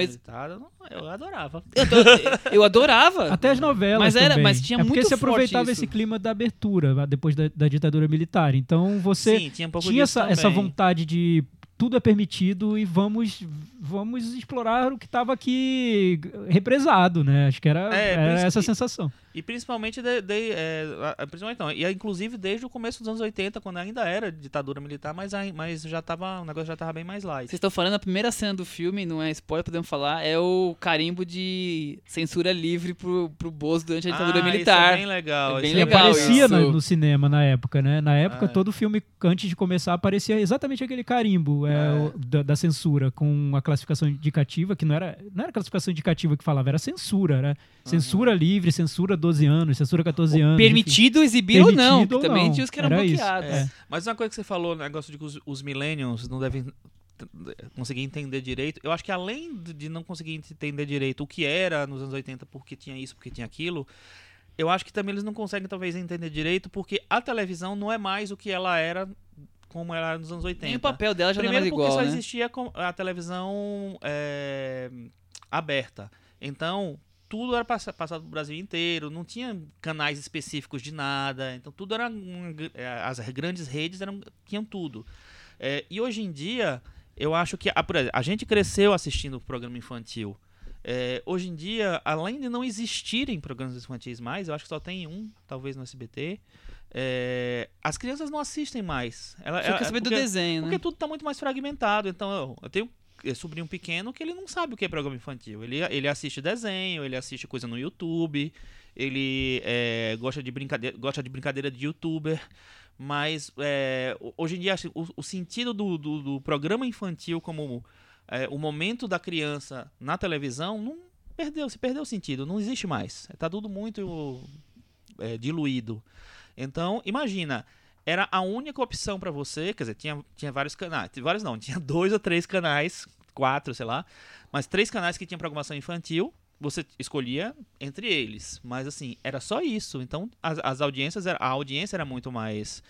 não, eu adorava. Eu, tô- eu adorava. Até as novelas Mas era- também. mas tinha é porque muito se aproveitava forte esse clima da abertura, depois da, da ditadura militar. Então você Sim, tinha um pouco tinha essa, essa vontade de tudo é permitido e vamos vamos explorar o que estava aqui represado, né? Acho que era, É, era essa a que- sensação. E principalmente, de, de- é, principalmente não, e é, inclusive desde o começo dos anos 80, quando ainda era ditadura militar, mas, mas já tava, o negócio já tava bem mais light. Vocês estão falando, a primeira cena do filme, não é spoiler, podemos falar, é o carimbo de censura livre pro, pro Bozo durante a ditadura ah, militar. Isso é bem legal. É bem isso E legal aparecia isso. no, no cinema na época, né? Na época, É. todo filme, antes de começar, aparecia exatamente aquele carimbo é, É. o- da, da censura, com a classificação indicativa, que não era, não era classificação indicativa que falava, era censura, era censura livre, censura 12 anos, censura 14 anos. enfim. Permitido exibir ou não, Permitido ou também não. tinha os que eram Era bloqueados. é. Mas uma coisa que você falou, o negócio de que os, os millennials não devem conseguir entender direito. Eu acho que além de- de não conseguir entender direito o que era nos anos 80, porque tinha isso, porque tinha aquilo, eu acho que também eles não conseguem talvez entender direito porque a televisão não é mais o que ela era como era nos anos 80. Nem o papel dela já Primeiro não é mais porque igual, só né? existia a televisão é, aberta. Então, tudo era passa- passado pro Brasil inteiro, não tinha canais específicos de nada. Então, tudo era. é, as grandes redes eram, tinham tudo. É, e hoje em dia, eu acho que. A, a gente cresceu assistindo o programa infantil. É, hoje em dia, além de não existirem programas infantis mais, eu acho que só tem um, talvez no SBT. É, as crianças não assistem mais. Ela, Só ela- quer saber do porque- desenho, né? porque tudo tá muito mais fragmentado. Então, eu, eu tenho um sobrinho pequeno que ele não sabe o que é programa infantil. Ele, ele assiste desenho, ele assiste coisa no YouTube, ele é, gosta, de brincadeira, gosta de brincadeira de youtuber. Mas é, ho- hoje em dia que o, o sentido do, do, do programa infantil como é, o momento da criança na televisão não perdeu, se perdeu o sentido, não existe mais. Tá tudo muito é, diluído. Então, imagina, era a única opção para você, quer dizer, tinha, tinha vários canais, vários não, tinha dois ou três canais, quatro, sei lá, mas três canais que tinham programação infantil, você escolhia entre eles, mas assim, era só isso, então as, as audiências, a audiência era muito mais,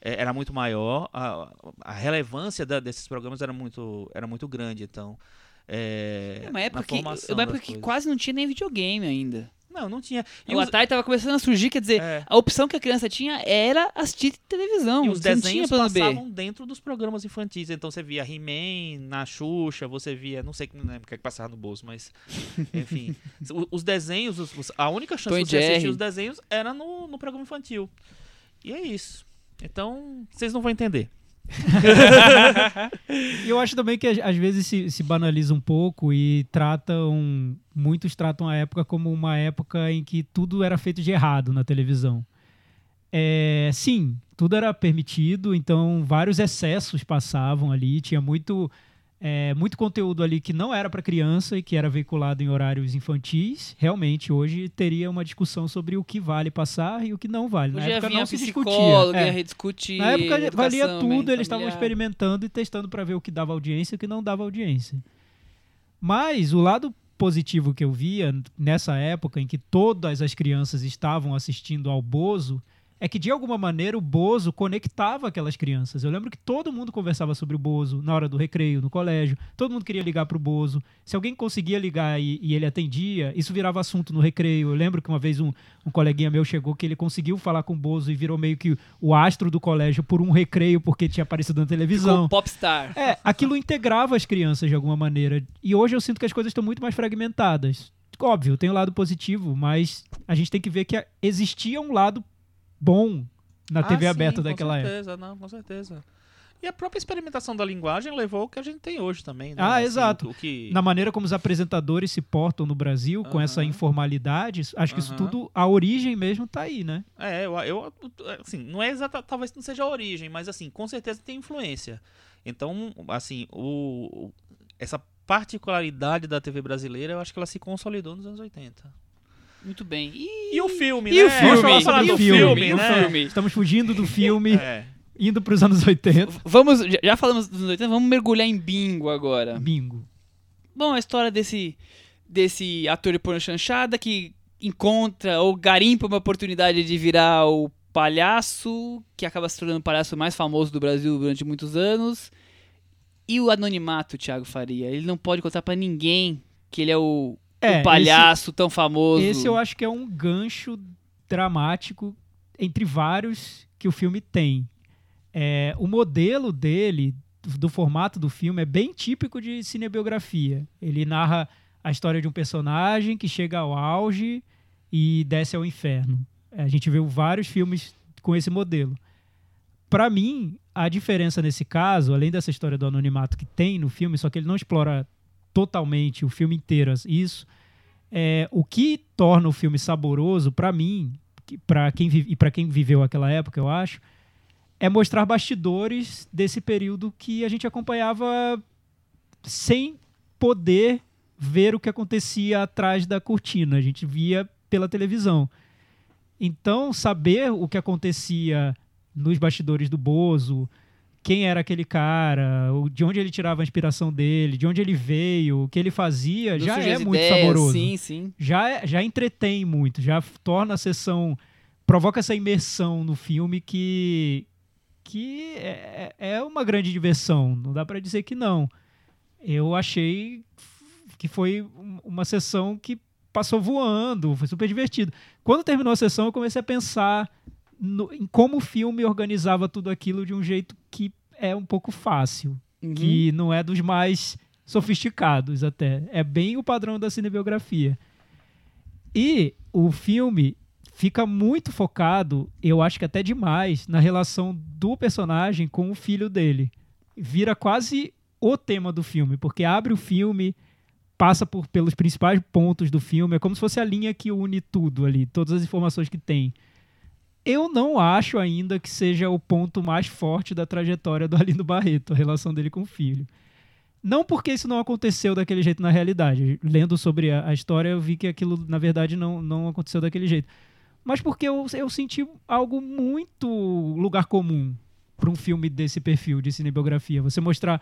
eh, era muito maior, a, a relevância da- desses programas era muito, era muito grande, então... É, É uma época que, uma época que quase não tinha nem videogame ainda. Não, não tinha. E o os, Atari tava começando a surgir, quer dizer, é, a opção que a criança tinha era assistir televisão. e os você desenhos passavam dentro dos programas infantis. Então você via He-Man, na Xuxa, você via. Não sei não lembro o que é que passava no bolso, mas. Enfim. Os desenhos, os- a única chance Tom de você assistir os desenhos era no, no programa infantil. E é isso. Então, vocês não vão entender. Eu acho também que às- às vezes se, se banaliza um pouco e tratam. Muitos tratam a época como uma época em que tudo era feito de errado na televisão. É, sim, tudo era permitido, então vários excessos passavam ali, tinha muito. É, muito conteúdo ali que não era para criança e que era veiculado em horários infantis. Realmente, hoje teria uma discussão sobre o que vale passar e o que não vale. Na época não se discutia. ia É. rediscutir. Na época valia tudo, eles estavam experimentando e testando para ver o que dava audiência e o que não dava audiência. Mas o lado positivo que eu via nessa época em que todas as crianças estavam assistindo ao Bozo é que de alguma maneira o Bozo conectava aquelas crianças. Eu lembro que todo mundo conversava sobre o Bozo na hora do recreio, no colégio. Todo mundo queria ligar pro Bozo. Se alguém conseguia ligar e, e ele atendia, isso virava assunto no recreio. Eu lembro que uma vez um, um coleguinha meu chegou que ele conseguiu falar com o Bozo e virou meio que o astro do colégio por um recreio porque tinha aparecido na televisão. Ficou popstar. É, aquilo integrava as crianças de alguma maneira. E hoje eu sinto que as coisas estão muito mais fragmentadas. Óbvio, tem o lado positivo, mas a gente tem que ver que existia um lado bom na TV Ah, aberta sim, daquela com época. certeza, Não, com certeza. E a própria experimentação da linguagem levou ao que a gente tem hoje também. Né? Ah, exato. O que... Na maneira como os apresentadores se portam no Brasil, com essa informalidade, acho que isso tudo, a origem mesmo tá aí, né? É, eu, eu assim, não é exata, talvez não seja a origem, mas assim, com certeza tem influência. Então, assim, o, o- essa particularidade da TV brasileira, eu acho que ela se consolidou nos anos 80. Muito bem. E, E o filme, E né? o filme? Vamos falar E do o filme, filme? né? o filme. Estamos fugindo do filme, É. indo pros anos 80. Vamos, já- falamos dos 80, vamos mergulhar em bingo agora. Bingo. Bom, a história desse, desse ator de porno chanchada que encontra ou garimpa uma oportunidade de virar o palhaço, que acaba se tornando o palhaço mais famoso do Brasil durante muitos anos. E o anonimato, Thiago Faria. Ele não pode contar pra ninguém que ele é o, É, o palhaço tão famoso. Esse eu acho que é um gancho dramático entre vários que o filme tem. É, o modelo dele, do, formato do filme, é bem típico de cinebiografia. Ele narra a história de um personagem que chega ao auge e desce ao inferno. A gente viu vários filmes com esse modelo. Para mim, a diferença nesse caso, além dessa história do anonimato que tem no filme, só que ele não explora totalmente o filme inteiro isso, é, o que torna o filme saboroso para mim, para quem e para quem viveu aquela época, eu acho, é mostrar bastidores desse período que a gente acompanhava sem poder ver o que acontecia atrás da cortina. A gente via pela televisão. Então, saber o que acontecia nos bastidores do Bozo, quem era aquele cara, de onde ele tirava a inspiração dele, de onde ele veio, o que ele fazia, Não já é as muito ideias, saboroso Sim, sim. já, é- já entretém muito, já torna a sessão. provoca essa imersão no filme que, que é, é uma grande diversão, não dá pra dizer que não. Eu achei que foi um- uma sessão que passou voando, foi super divertido. Quando terminou a sessão, eu comecei a pensar no- em como o filme organizava tudo aquilo de um jeito que é um pouco fácil Uhum. que não é dos mais sofisticados até. É bem o padrão da cinebiografia. E o filme fica muito focado, eu acho que até demais, na relação do personagem com o filho dele. Vira quase o tema do filme, porque abre o filme, passa por, pelos principais pontos do filme, é como se fosse a linha que une tudo ali, todas as informações que tem. Eu não acho ainda que seja o ponto mais forte da trajetória do Alindo Barreto, a relação dele com o filho. Não porque isso não aconteceu daquele jeito na realidade. Lendo sobre a, a história, eu vi que aquilo, na verdade, não, não aconteceu daquele jeito. Mas porque eu, eu senti algo muito lugar comum para um filme desse perfil de cinebiografia. Você mostrar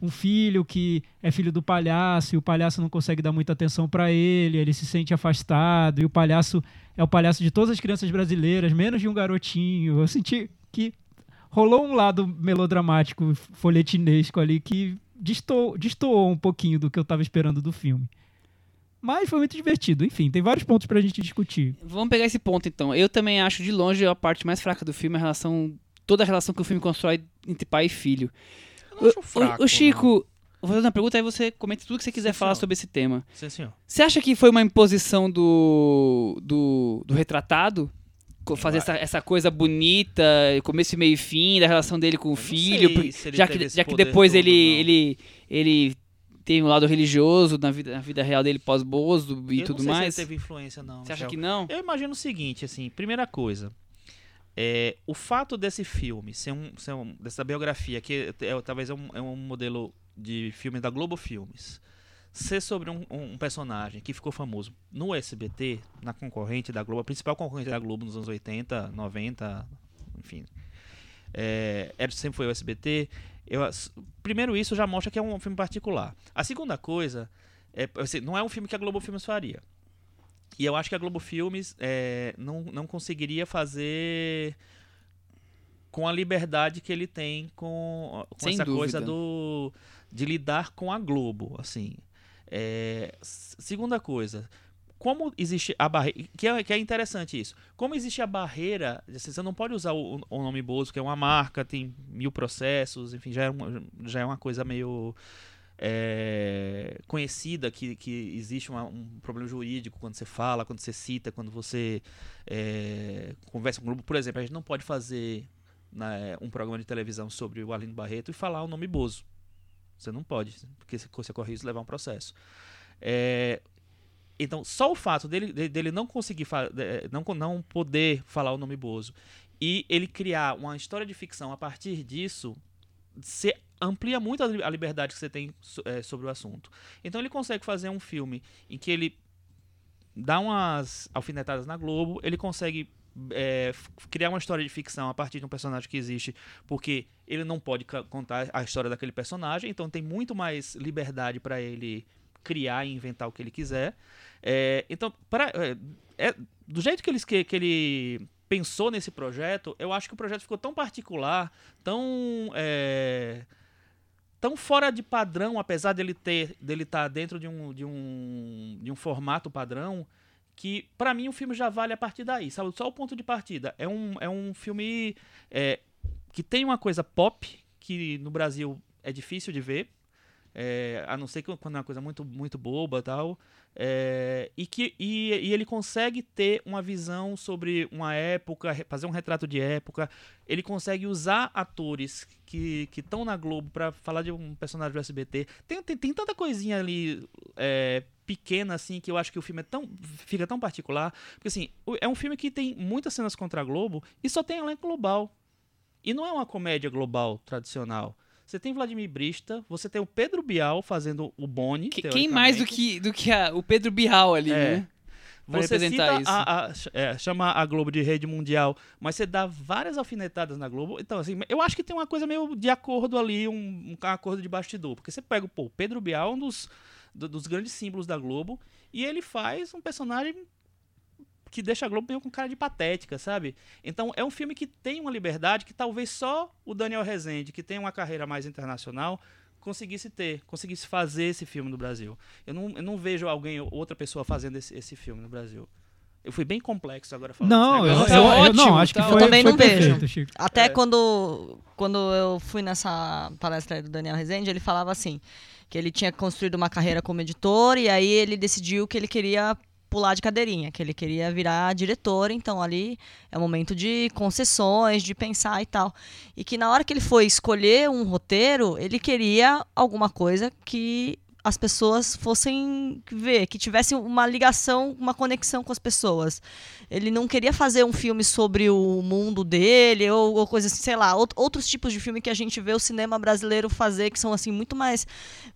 um filho que é filho do palhaço e o palhaço não consegue dar muita atenção para ele, ele se sente afastado e o palhaço é o palhaço de todas as crianças brasileiras, menos de um garotinho. Eu senti que rolou um lado melodramático, folhetinesco ali que destoou, destoou um pouquinho do que eu estava esperando do filme. Mas foi muito divertido. Enfim, tem vários pontos pra gente discutir. Vamos pegar esse ponto então. Eu também acho de longe a parte mais fraca do filme a relação. Toda a relação que o filme constrói entre pai e filho. Eu não acho O- fraco, o, Chico, vou fazer uma pergunta aí você comenta tudo que você quiser Sim, falar senhor. sobre esse tema. Sim, senhor. Você acha que foi uma imposição do, do, do retratado? Fazer essa, essa coisa bonita, começo, meio e fim, da relação dele com o filho. já que, já que depois ele, ele, ele tem um lado religioso na vida, na vida real dele pós-bozo e Eu tudo mais. Se ele teve influência, não. Você acha Michel. que não? Eu imagino o seguinte, assim, primeira coisa. É, o fato desse filme ser, um, ser um- dessa biografia, que é, talvez é um, é um modelo de filme da Globo Filmes, ser sobre um, um personagem que ficou famoso no SBT, na concorrente da Globo, a principal concorrente da Globo nos anos 80, 90, enfim. É, sempre foi o SBT. Eu, primeiro, isso já mostra que é um filme particular. A segunda coisa, é, assim, não é um filme que a Globo Filmes faria. E eu acho que a Globo Filmes é, não, não conseguiria fazer com a liberdade que ele tem com, com Sem essa dúvida. coisa do de lidar com a Globo, assim. É, segunda coisa, como existe a barreira, que é, que é interessante isso, como existe a barreira, assim, você não pode usar o, o nome Bozo, que é uma marca, tem mil processos, enfim, já é uma, já é uma coisa meio é, conhecida que, que existe uma- um problema jurídico quando você fala, quando você cita, quando você é, conversa com o grupo. Por exemplo, a gente não pode fazer né, um programa de televisão sobre o Arlindo Barreto e falar o nome Bozo. Você não pode, porque você corre de levar um processo. É, então, só o fato dele, de- dele não conseguir, de- não, não poder falar o nome Bozo e ele criar uma história de ficção a partir disso, você amplia muito a li- a liberdade que você tem eh, sobre o assunto. Então ele consegue fazer um filme em que ele dá umas alfinetadas na Globo, ele consegue f- criar uma história de ficção a partir de um personagem que existe, porque ele não pode contar a história daquele personagem, então tem muito mais liberdade para ele criar e inventar o que ele quiser. Eh, então, pra, eh, é- do jeito que ele, que, que ele pensou nesse projeto, eu acho que o projeto ficou tão particular, tão eh, tão fora de padrão, apesar dele ter dele estar dentro de um, de um de um formato padrão, que pra mim o filme já vale a partir daí, sabe? Só o ponto de partida. É um, é um filme é, que tem uma coisa pop que no Brasil é difícil de ver, é, a não ser que quando é uma coisa muito muito boba tal. É, e que e, e ele consegue ter uma visão sobre uma época, fazer um retrato de época. Ele consegue usar atores que estão na Globo pra falar de um personagem do SBT. Tem, tem, tem tanta coisinha ali é, pequena assim que eu acho que o filme é tão fica tão particular, porque assim, é um filme que tem muitas cenas contra a Globo e só tem elenco global. E não é uma comédia global tradicional. Você tem Vladimir Brista, você tem o Pedro Bial fazendo o Boni. Que- quem mais do que, do que a- o Pedro Bial ali, É. né? Pra Você representar isso. a- a- é, chama a Globo de rede mundial, mas você dá várias alfinetadas na Globo. Então, assim, eu acho que tem uma coisa meio de acordo ali, um, um acordo de bastidor. Porque você pega, pô, o Pedro Bial, é um dos, do- dos grandes símbolos da Globo, e ele faz um personagem que deixa a Globo meio com cara de patética, sabe? Então é um filme que tem uma liberdade que talvez só o Daniel Rezende, que tem uma carreira mais internacional, conseguisse ter, conseguisse fazer esse filme no Brasil. Eu não, eu não vejo alguém, outra pessoa fazendo esse, esse filme no Brasil. Eu fui bem complexo agora falando Não, eu, negócio. Tá eu- eu- ótimo, não, acho que tá foi, Eu também foi não vejo. perfeito, Chico. Até É. quando, quando eu fui nessa palestra aí do Daniel Rezende, ele falava assim, que ele tinha construído uma carreira como editor e aí ele decidiu que ele queria pular de cadeirinha, que ele queria virar diretor, então ali é o momento de concessões, de pensar e tal. E que na hora que ele foi escolher um roteiro, ele queria alguma coisa que as pessoas fossem ver, que tivesse uma ligação, uma conexão com as pessoas. Ele não queria fazer um filme sobre o mundo dele ou, ou coisa assim, sei lá, out- outros tipos de filme que a gente vê o cinema brasileiro fazer que são assim muito mais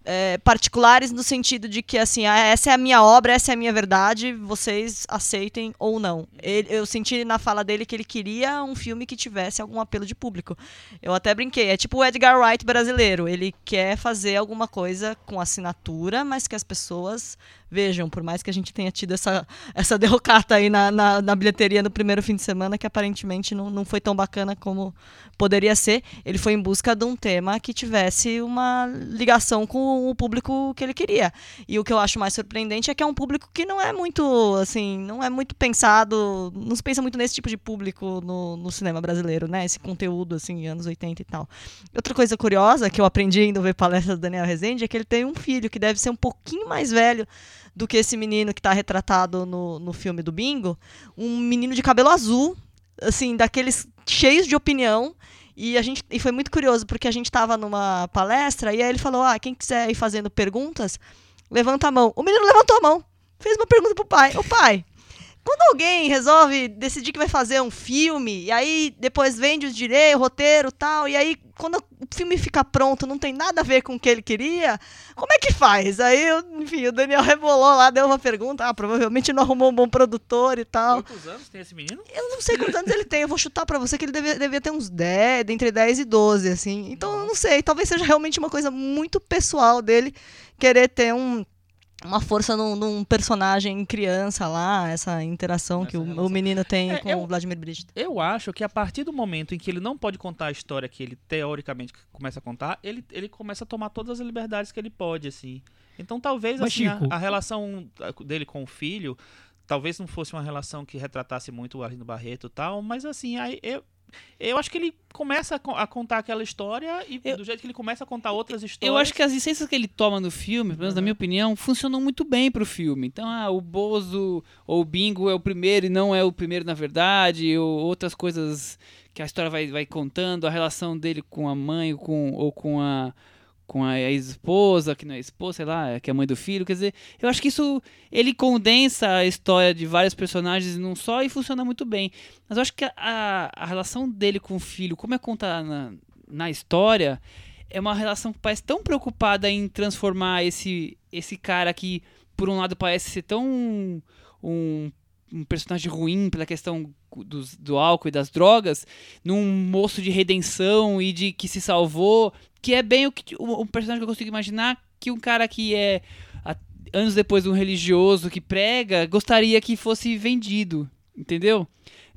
é, particulares no sentido de que assim, ah, essa é a minha obra, essa é a minha verdade, vocês aceitem ou não. Ele- eu senti na fala dele que ele queria um filme que tivesse algum apelo de público. Eu até brinquei, é tipo o Edgar Wright brasileiro, ele quer fazer alguma coisa com assinatura mas que as pessoas vejam, por mais que a gente tenha tido essa, essa derrocata aí na, na, na bilheteria no primeiro fim de semana, que aparentemente não, não foi tão bacana como poderia ser, ele foi em busca de um tema que tivesse uma ligação com o público que ele queria. E o que eu acho mais surpreendente é que é um público que não é muito, assim, não é muito pensado, não se pensa muito nesse tipo de público no, no cinema brasileiro, né? Esse conteúdo, assim, anos 80 e tal. Outra coisa curiosa que eu aprendi indo ver palestra do Daniel Rezende é que ele tem um filho que deve ser um pouquinho mais velho do que esse menino que está retratado no, no filme do Bingo. Um menino de cabelo azul, assim, daqueles cheios de opinião. E, a gente, e foi muito curioso, porque a gente estava numa palestra e aí ele falou: Ah, quem quiser ir fazendo perguntas, levanta a mão. O menino levantou a mão, fez uma pergunta pro pai. O pai, quando alguém resolve decidir que vai fazer um filme, e aí depois vende os direitos, o roteiro tal, e aí quando o filme fica pronto, não tem nada a ver com o que ele queria, como é que faz? Aí, enfim, o Daniel rebolou lá, deu uma pergunta, ah, provavelmente não arrumou um bom produtor e tal. Quantos anos tem esse menino? Eu não sei quantos anos ele tem, eu vou chutar pra você que ele devia, devia ter uns 10, entre 10 e 12, assim. Então, eu não sei, talvez seja realmente uma coisa muito pessoal dele querer ter um uma força num, num, personagem criança lá, essa interação essa que o, o, menino tem é, com eu, o Vladimir Brista. Eu acho que a partir do momento em que ele não pode contar a história que ele teoricamente começa a contar, ele, ele começa a tomar todas as liberdades que ele pode, assim. Então talvez assim, a, a, relação dele com o filho talvez não fosse uma relação que retratasse muito o Arlindo Barreto e tal, mas assim, aí eu, eu acho que ele começa a, contar aquela história e eu, do jeito que ele começa a contar outras histórias. Eu acho que as licenças que ele toma no filme, pelo menos uhum. na minha opinião, funcionam muito bem pro filme. Então, ah, o Bozo ou o Bingo é o primeiro e não é o primeiro na verdade, ou outras coisas que a história vai, vai contando, a relação dele com a mãe com, ou com a com a esposa, que não é esposa, sei lá, que é mãe do filho. Quer dizer, eu acho que isso ele condensa a história de vários personagens num só e funciona muito bem. Mas eu acho que a, a relação dele com o filho, como é contada na, na história, é uma relação que parece tão preocupada em transformar esse, esse cara que, por um lado, parece ser tão um personagem ruim pela questão do, do álcool e das drogas, num moço de redenção e de que se salvou que é bem o, que, o, o personagem que eu consigo imaginar que um cara que é a, anos depois um religioso que prega gostaria que fosse vendido, entendeu?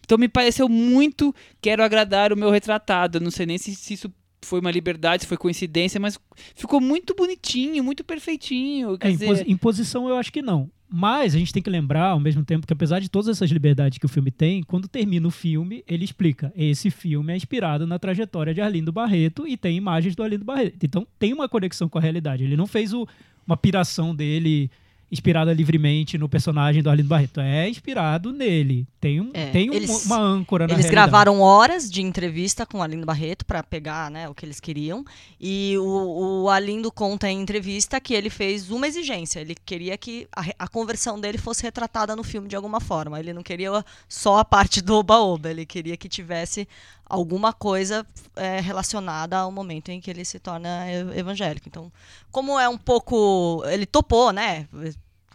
Então me pareceu muito quero agradar o meu retratado. Eu não sei nem se, se isso foi uma liberdade, se foi coincidência, mas ficou muito bonitinho, muito perfeitinho. É, dizer... imposição eu acho que não. Mas a gente tem que lembrar, ao mesmo tempo, que apesar de todas essas liberdades que o filme tem, quando termina o filme, ele explica: esse filme é inspirado na trajetória de Arlindo Barreto e tem imagens do Arlindo Barreto. Então tem uma conexão com a realidade. Ele não fez o, uma piração dele inspirada livremente no personagem do Arlindo Barreto. É inspirado nele. Tem, um, é, tem eles, uma âncora na Eles realidade. gravaram horas de entrevista com o Arlindo Barreto para pegar né, o que eles queriam. E o, o Arlindo conta em entrevista que ele fez uma exigência. Ele queria que a, a conversão dele fosse retratada no filme de alguma forma. Ele não queria só a parte do oba-oba. Ele queria que tivesse alguma coisa é, relacionada ao momento em que ele se torna evangélico. Então, como é um pouco. Ele topou, né?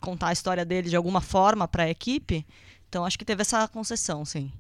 Contar a história dele de alguma forma para a equipe. Então, acho que teve essa concessão, sim.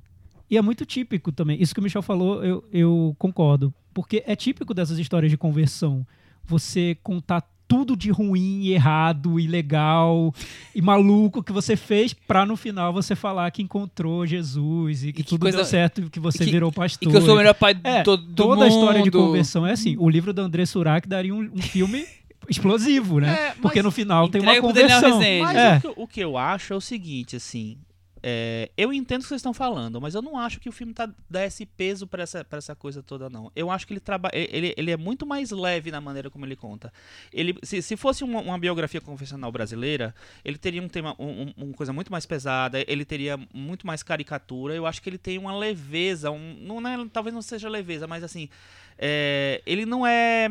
E é muito típico também. Isso que o Michel falou, eu, eu concordo. Porque é típico dessas histórias de conversão. Você contar tudo de ruim, e errado, ilegal e maluco que você fez para no final você falar que encontrou Jesus e que, e que tudo coisa... deu certo, que você que, virou pastor. E que eu sou o melhor pai é, do, do Toda mundo. a história de conversão é assim. O livro da André Surak daria um, um filme explosivo, né? É, Porque no final tem uma conversão. Mas é. o, que, o que eu acho é o seguinte, assim, é, eu entendo o que vocês estão falando, mas eu não acho que o filme tá, dá esse peso para essa, pra essa coisa toda, não. Eu acho que ele, ele, ele é muito mais leve na maneira como ele conta. Ele, se, se fosse uma, uma biografia confessional brasileira, ele teria um tema, um, uma coisa muito mais pesada, ele teria muito mais caricatura. Eu acho que ele tem uma leveza, um, não é, talvez não seja leveza, mas assim, é, ele não é.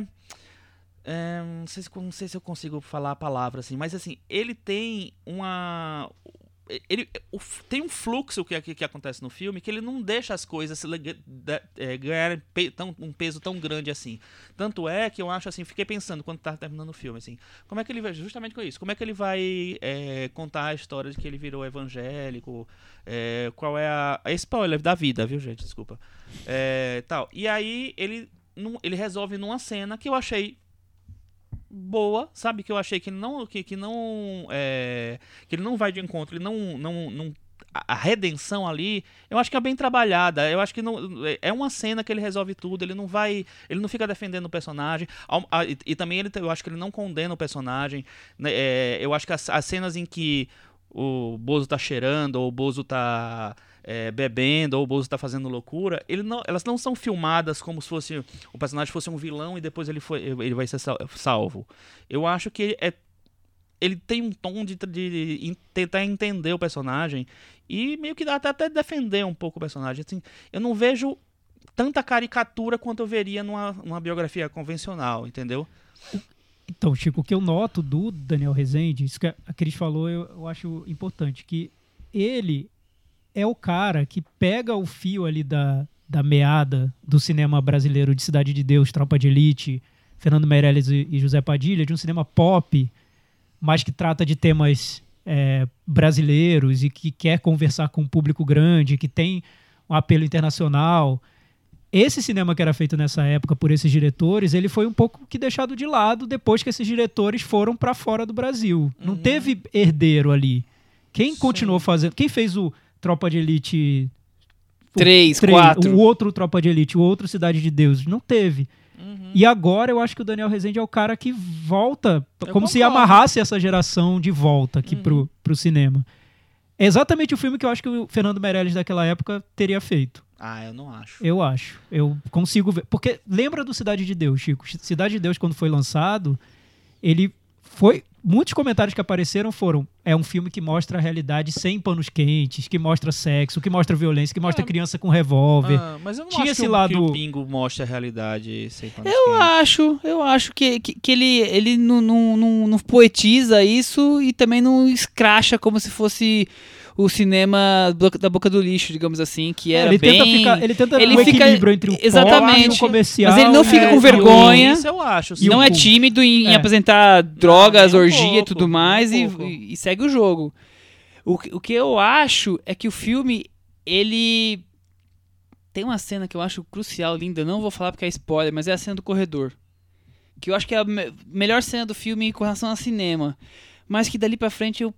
É, não, sei se, não sei se eu consigo falar a palavra assim, mas assim, ele tem uma ele tem um fluxo que, que, que, acontece no filme que ele não deixa as coisas é, ganharem pe, tão, um peso tão grande assim. Tanto é que eu acho assim, fiquei pensando quando estava terminando o filme, assim, como é que ele vai, justamente com isso, como é que ele vai é, contar a história de que ele virou evangélico, é, qual é a, a. Spoiler da vida, viu, gente? Desculpa. É, tal. E aí ele, ele resolve numa cena que eu achei boa, sabe? Que eu achei que não. Que, que não. é, que ele não vai de encontro, ele não. não, não a redenção ali, eu acho que é bem trabalhada. Eu acho que não, é uma cena que ele resolve tudo. Ele não vai, ele não fica defendendo o personagem. E, e também ele, eu acho que ele não condena o personagem. né? É, eu acho que as, as cenas em que o Bozo tá cheirando ou o Bozo tá é, bebendo ou o Bozo tá fazendo loucura, não, elas não são filmadas como se fosse o personagem fosse um vilão e depois ele foi, ele vai ser sal- salvo. Eu acho que é ele tem um tom de, de, de tentar entender o personagem e meio que até, até defender um pouco o personagem. Assim, eu não vejo tanta caricatura quanto eu veria numa, numa biografia convencional, entendeu? Então, Chico, o que eu noto do Daniel Rezende, isso que a Cris falou, eu, eu acho importante, que ele é o cara que pega o fio ali da, da meada do cinema brasileiro de Cidade de Deus, Tropa de Elite, Fernando Meirelles e, e José Padilha, de um cinema pop, mas que trata de temas é, brasileiros e que quer conversar com um público grande, que tem um apelo internacional esse cinema que era feito nessa época por esses diretores, ele foi um pouco que deixado de lado depois que esses diretores foram para fora do Brasil. Não teve herdeiro ali. Quem continuou fazendo? Quem fez o Tropa de Elite Três, três, quatro. O outro Tropa de Elite, o outro Cidade de Deus, não teve. Uhum. E agora eu acho que o Daniel Rezende é o cara que volta, Eu como se concordo. amarrasse essa geração de volta aqui Uhum. pro, pro cinema. É exatamente o filme que eu acho que o Fernando Meirelles daquela época teria feito. Ah, eu não acho. Eu acho. Eu consigo ver. Porque lembra do Cidade de Deus, Chico? Cidade de Deus, quando foi lançado, ele foi. Muitos comentários que apareceram foram: é um filme que mostra a realidade sem panos quentes, que mostra sexo, que mostra violência, que mostra Ah, criança com revólver. Ah, mas eu não Tinha acho esse que, o, lado- que o Pingo mostra a realidade sem panos Eu quentes. acho, eu acho que, que, que ele, ele não, não, não, não poetiza isso e também não escracha como se fosse o cinema da boca do lixo, digamos assim, que era ele, bem... tenta ficar, ele tenta ele um fica- equilíbrio entre o pop exatamente, e o comercial. mas ele não fica e- com o- vergonha. Isso eu acho. E não o é tímido em, em É. apresentar drogas, um orgia e tudo mais e, e segue o jogo. O, que- o que eu acho é que o filme, ele tem uma cena que eu acho crucial, linda, eu não vou falar porque é spoiler, mas é a cena do corredor. Que eu acho que é a me- melhor cena do filme com relação ao cinema. Mas que dali pra frente eu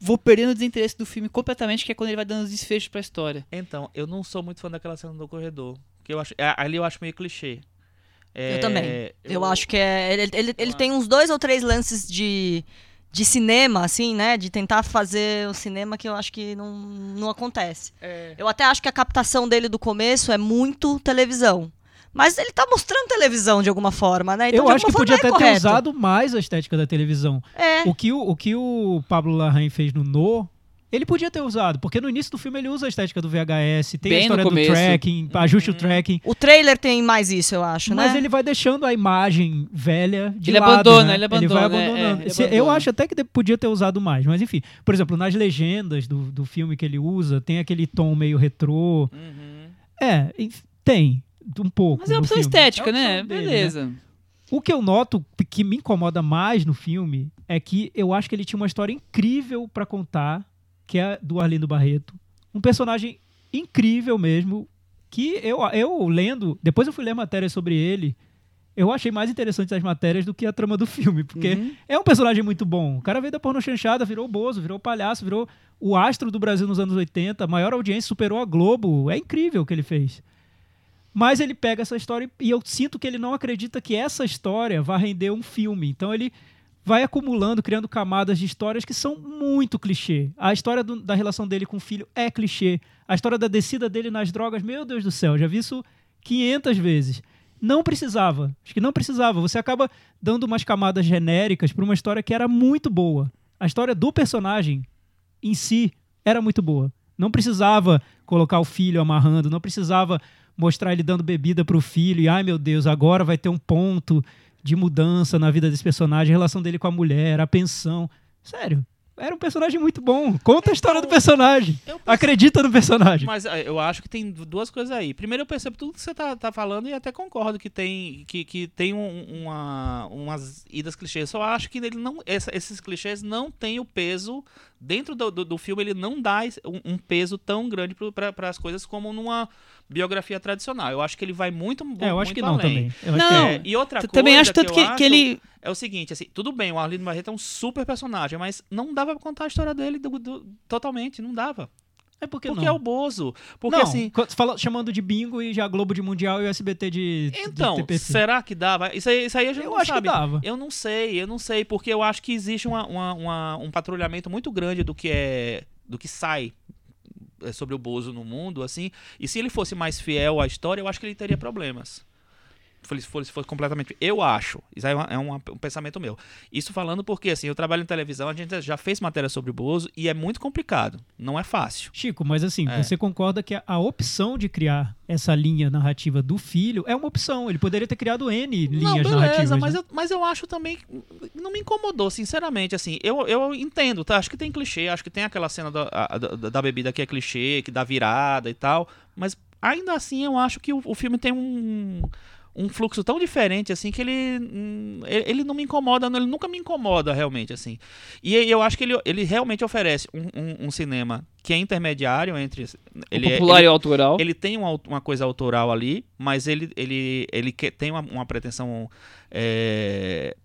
vou perdendo o desinteresse do filme completamente, que é quando ele vai dando os desfechos pra história. Então, eu não sou muito fã daquela cena do corredor. Que eu acho, é, ali eu acho meio clichê. É, Eu também. Eu, acho que é. Ele, ele, ele tem uns dois ou três lances de, de cinema, assim, né? De tentar fazer o cinema que eu acho que não, não acontece. É, Eu até acho que a captação dele do começo é muito televisão. Mas ele tá mostrando televisão de alguma forma, né? Então, Eu acho que podia até é ter usado mais a estética da televisão. É. O que o, o que o Pablo Larraín fez no No, ele podia ter usado, porque no início do filme ele usa a estética do VHS, tem a Bem no história do tracking, ajuste o tracking, O trailer tem mais isso, eu acho, mas né? ele vai deixando a imagem velha de Ele lado, abandona, né? ele vai abandona, é, abandonando. é, ele Se- Eu abandona. acho até que podia ter usado mais, mas enfim. Por exemplo, nas legendas do, do filme que ele usa, tem aquele tom meio retrô. Uhum. É, tem. Um pouco. Mas é opção filme. estética, É a né? opção dele, né? Beleza. O que eu noto que me incomoda mais no filme é que eu acho que ele tinha uma história incrível pra contar, que é a do Arlindo Barreto. Um personagem incrível mesmo, que eu, eu lendo, depois eu fui ler matérias sobre ele, eu achei mais interessante as matérias do que a trama do filme, porque Uhum. é um personagem muito bom. O cara veio da porno chanchada, virou bozo, virou palhaço, virou o astro do Brasil nos anos 80, a maior audiência, superou a Globo. É incrível o que ele fez. Mas ele pega essa história e eu sinto que ele não acredita que essa história vai render um filme. Então ele vai acumulando, criando camadas de histórias que são muito clichê. A história do- da relação dele com o filho é clichê. A história da descida dele nas drogas, meu Deus do céu, já vi isso 500 vezes. Não precisava. Acho que não precisava. Você acaba dando umas camadas genéricas para uma história que era muito boa. A história do personagem em si era muito boa. Não precisava colocar o filho amarrando, não precisava mostrar ele dando bebida pro filho e ai meu Deus, agora vai ter um ponto de mudança na vida desse personagem, a relação dele com a mulher, a pensão. Sério, era um personagem muito bom. Conta a história do personagem. Acredita no personagem. Mas eh, eu acho que tem duas coisas aí. Primeiro, eu percebo tudo que você tá, tá falando e até concordo que tem, que, que tem um- uma, umas idas clichês. Só acho que ele não, essa- esses clichês não têm o peso dentro do, do, do filme ele não dá um, um peso tão grande para as coisas como numa biografia tradicional. Eu acho que ele vai muito, É, eu acho muito que não além. também. Eu acho Não, que É, e outra coisa também acho tanto eu que, acho que ele. é o seguinte, assim, tudo bem, o Arlindo Barreto é um super personagem, mas não dava pra contar a história dele do- do- totalmente, não dava. É porque, Porque não. é o Bozo. Porque não, assim, fala- chamando de bingo e já Globo de Mundial e o SBT de, de então, TPP. será que dava? Isso aí, isso aí a gente Eu não acho que sabe. dava. Eu não sei, eu não sei, porque eu acho que existe uma- uma- uma- um patrulhamento muito grande do que é do que sai é, sobre o Bozo no mundo, assim. E se ele fosse mais fiel à história, eu acho que ele teria problemas. Se fosse, fosse completamente. Eu acho. Isso aí é, uma- é uma- um pensamento meu. Isso falando porque, assim, eu trabalho em televisão, a gente já fez matéria sobre o Bozo e é muito complicado. Não é fácil. Chico, mas assim, É. você concorda que a, a opção de criar essa linha narrativa do filho é uma opção. Ele poderia ter criado N linhas não, beleza, narrativas. mas, né? eu, mas eu acho também. Não me incomodou, sinceramente. Assim, eu, eu entendo, tá? Acho que tem clichê, acho que tem aquela cena da, a- da, da bebida que é clichê, que dá virada e tal. Mas ainda assim, eu acho que o, o filme tem um. Um fluxo tão diferente, assim, que ele. hum, ele não me incomoda, ele nunca me incomoda, realmente, assim. E eu acho que ele, ele realmente oferece um, um- um cinema que é intermediário entre. Ele o é- popular ele- e autoral. ele tem uma, uma coisa autoral ali, mas ele, ele, ele tem uma, uma pretensão é,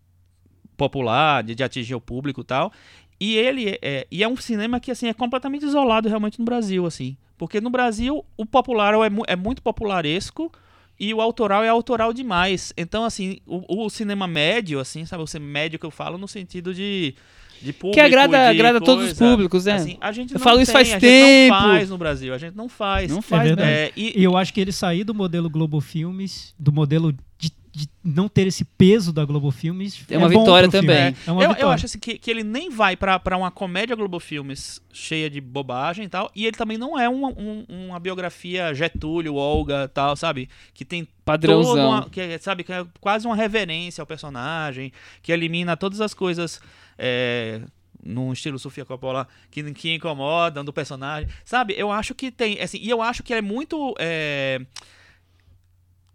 popular, de, de atingir o público e tal. E ele é, e é um cinema que assim é completamente isolado realmente no Brasil, assim. Porque no Brasil o popular é, é muito popularesco e o autoral é autoral demais. Então, assim, o, o cinema médio, assim, sabe? O cinema médio que eu falo no sentido de, de público. Que agrada, de agrada todos os coisa. públicos, né? Assim, a gente Eu não falo isso tem, faz a tempo. gente não faz no Brasil, a gente não faz. Não faz, verdade. né? É, e, E eu acho que ele sair do modelo Globo Filmes, do modelo de, de não ter esse peso da Globo Filmes. É uma bom vitória também. É uma eu, vitória. eu acho assim, que, que ele nem vai pra, pra uma comédia Globo Filmes cheia de bobagem e tal, e ele também não é uma, um- uma biografia Getúlio, Olga tal, sabe? Que tem Padrãozão. uma, que é, sabe, que é quase uma reverência ao personagem, que elimina todas as coisas é, num estilo Sofia Coppola que, que incomodam do personagem, sabe? Eu acho que tem, assim, e eu acho que é muito é,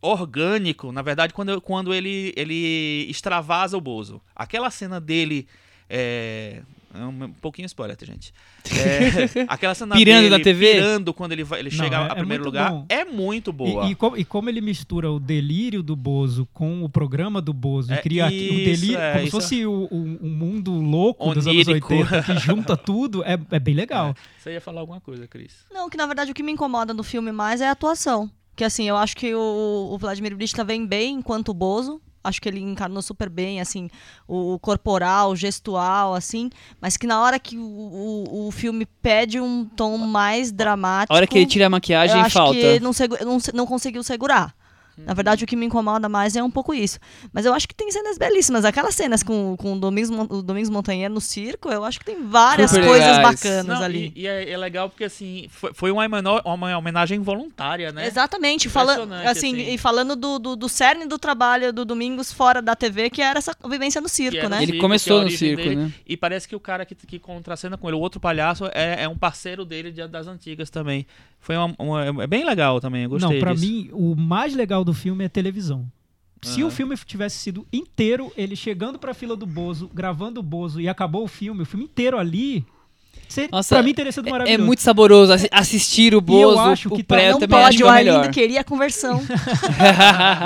orgânico, na verdade, quando, quando ele, ele extravasa o Bozo. Aquela cena dele. É, é um, pouquinho spoiler, tá, gente. É, aquela cena Pirando dele na TV? pirando quando ele, vai- ele Não, chega é- a é primeiro muito lugar bom. é muito boa. E, e como, e como ele mistura o delírio do Bozo com o programa do Bozo, É, e cria aqui o isso, delírio, é, como se isso. fosse o, o- um mundo louco dos anos Onírico. 80, que junta tudo, é, é bem legal. Você ia falar alguma coisa, Cris? Não, que na verdade o que me incomoda no filme mais é a atuação. Que assim, eu acho que o, o Vladimir Brista vem bem enquanto o Bozo. Acho que ele encarnou super bem, assim, o corporal, o gestual, assim. Mas que na hora que o, o, o filme pede um tom mais dramático. A hora que ele tira a maquiagem, eu acho falta. que ele não, segu- não, não conseguiu segurar. Na verdade, o que me incomoda mais é um pouco isso. Mas eu acho que tem cenas belíssimas. Aquelas cenas com, com o, Domingos, o Domingos Montanheiro no circo, eu acho que tem várias Super coisas legais. bacanas Não, ali. E, e é, é legal porque, assim, foi, foi uma, uma homenagem voluntária, né? Exatamente, falando assim, assim. e falando do, do, do cerne do trabalho do Domingos fora da TV, que era essa vivência no circo, né? Ele circo, começou é a no circo, dele. né? E parece que o cara que, que contracena com ele, o outro palhaço, é, é um parceiro dele de- das antigas também. Foi uma, uma- é bem legal também, eu gostei não, pra disso. mim, o mais legal do filme é televisão. Se Aham. o filme tivesse sido inteiro, ele chegando pra fila do Bozo, gravando o Bozo e acabou o filme, o filme inteiro ali, Nossa, pra mim teria sido É maravilhoso. muito saboroso assi- assistir o Bozo, acho o que tá- pré eu não também acho pode, que o é o Arlindo melhor. queria a conversão.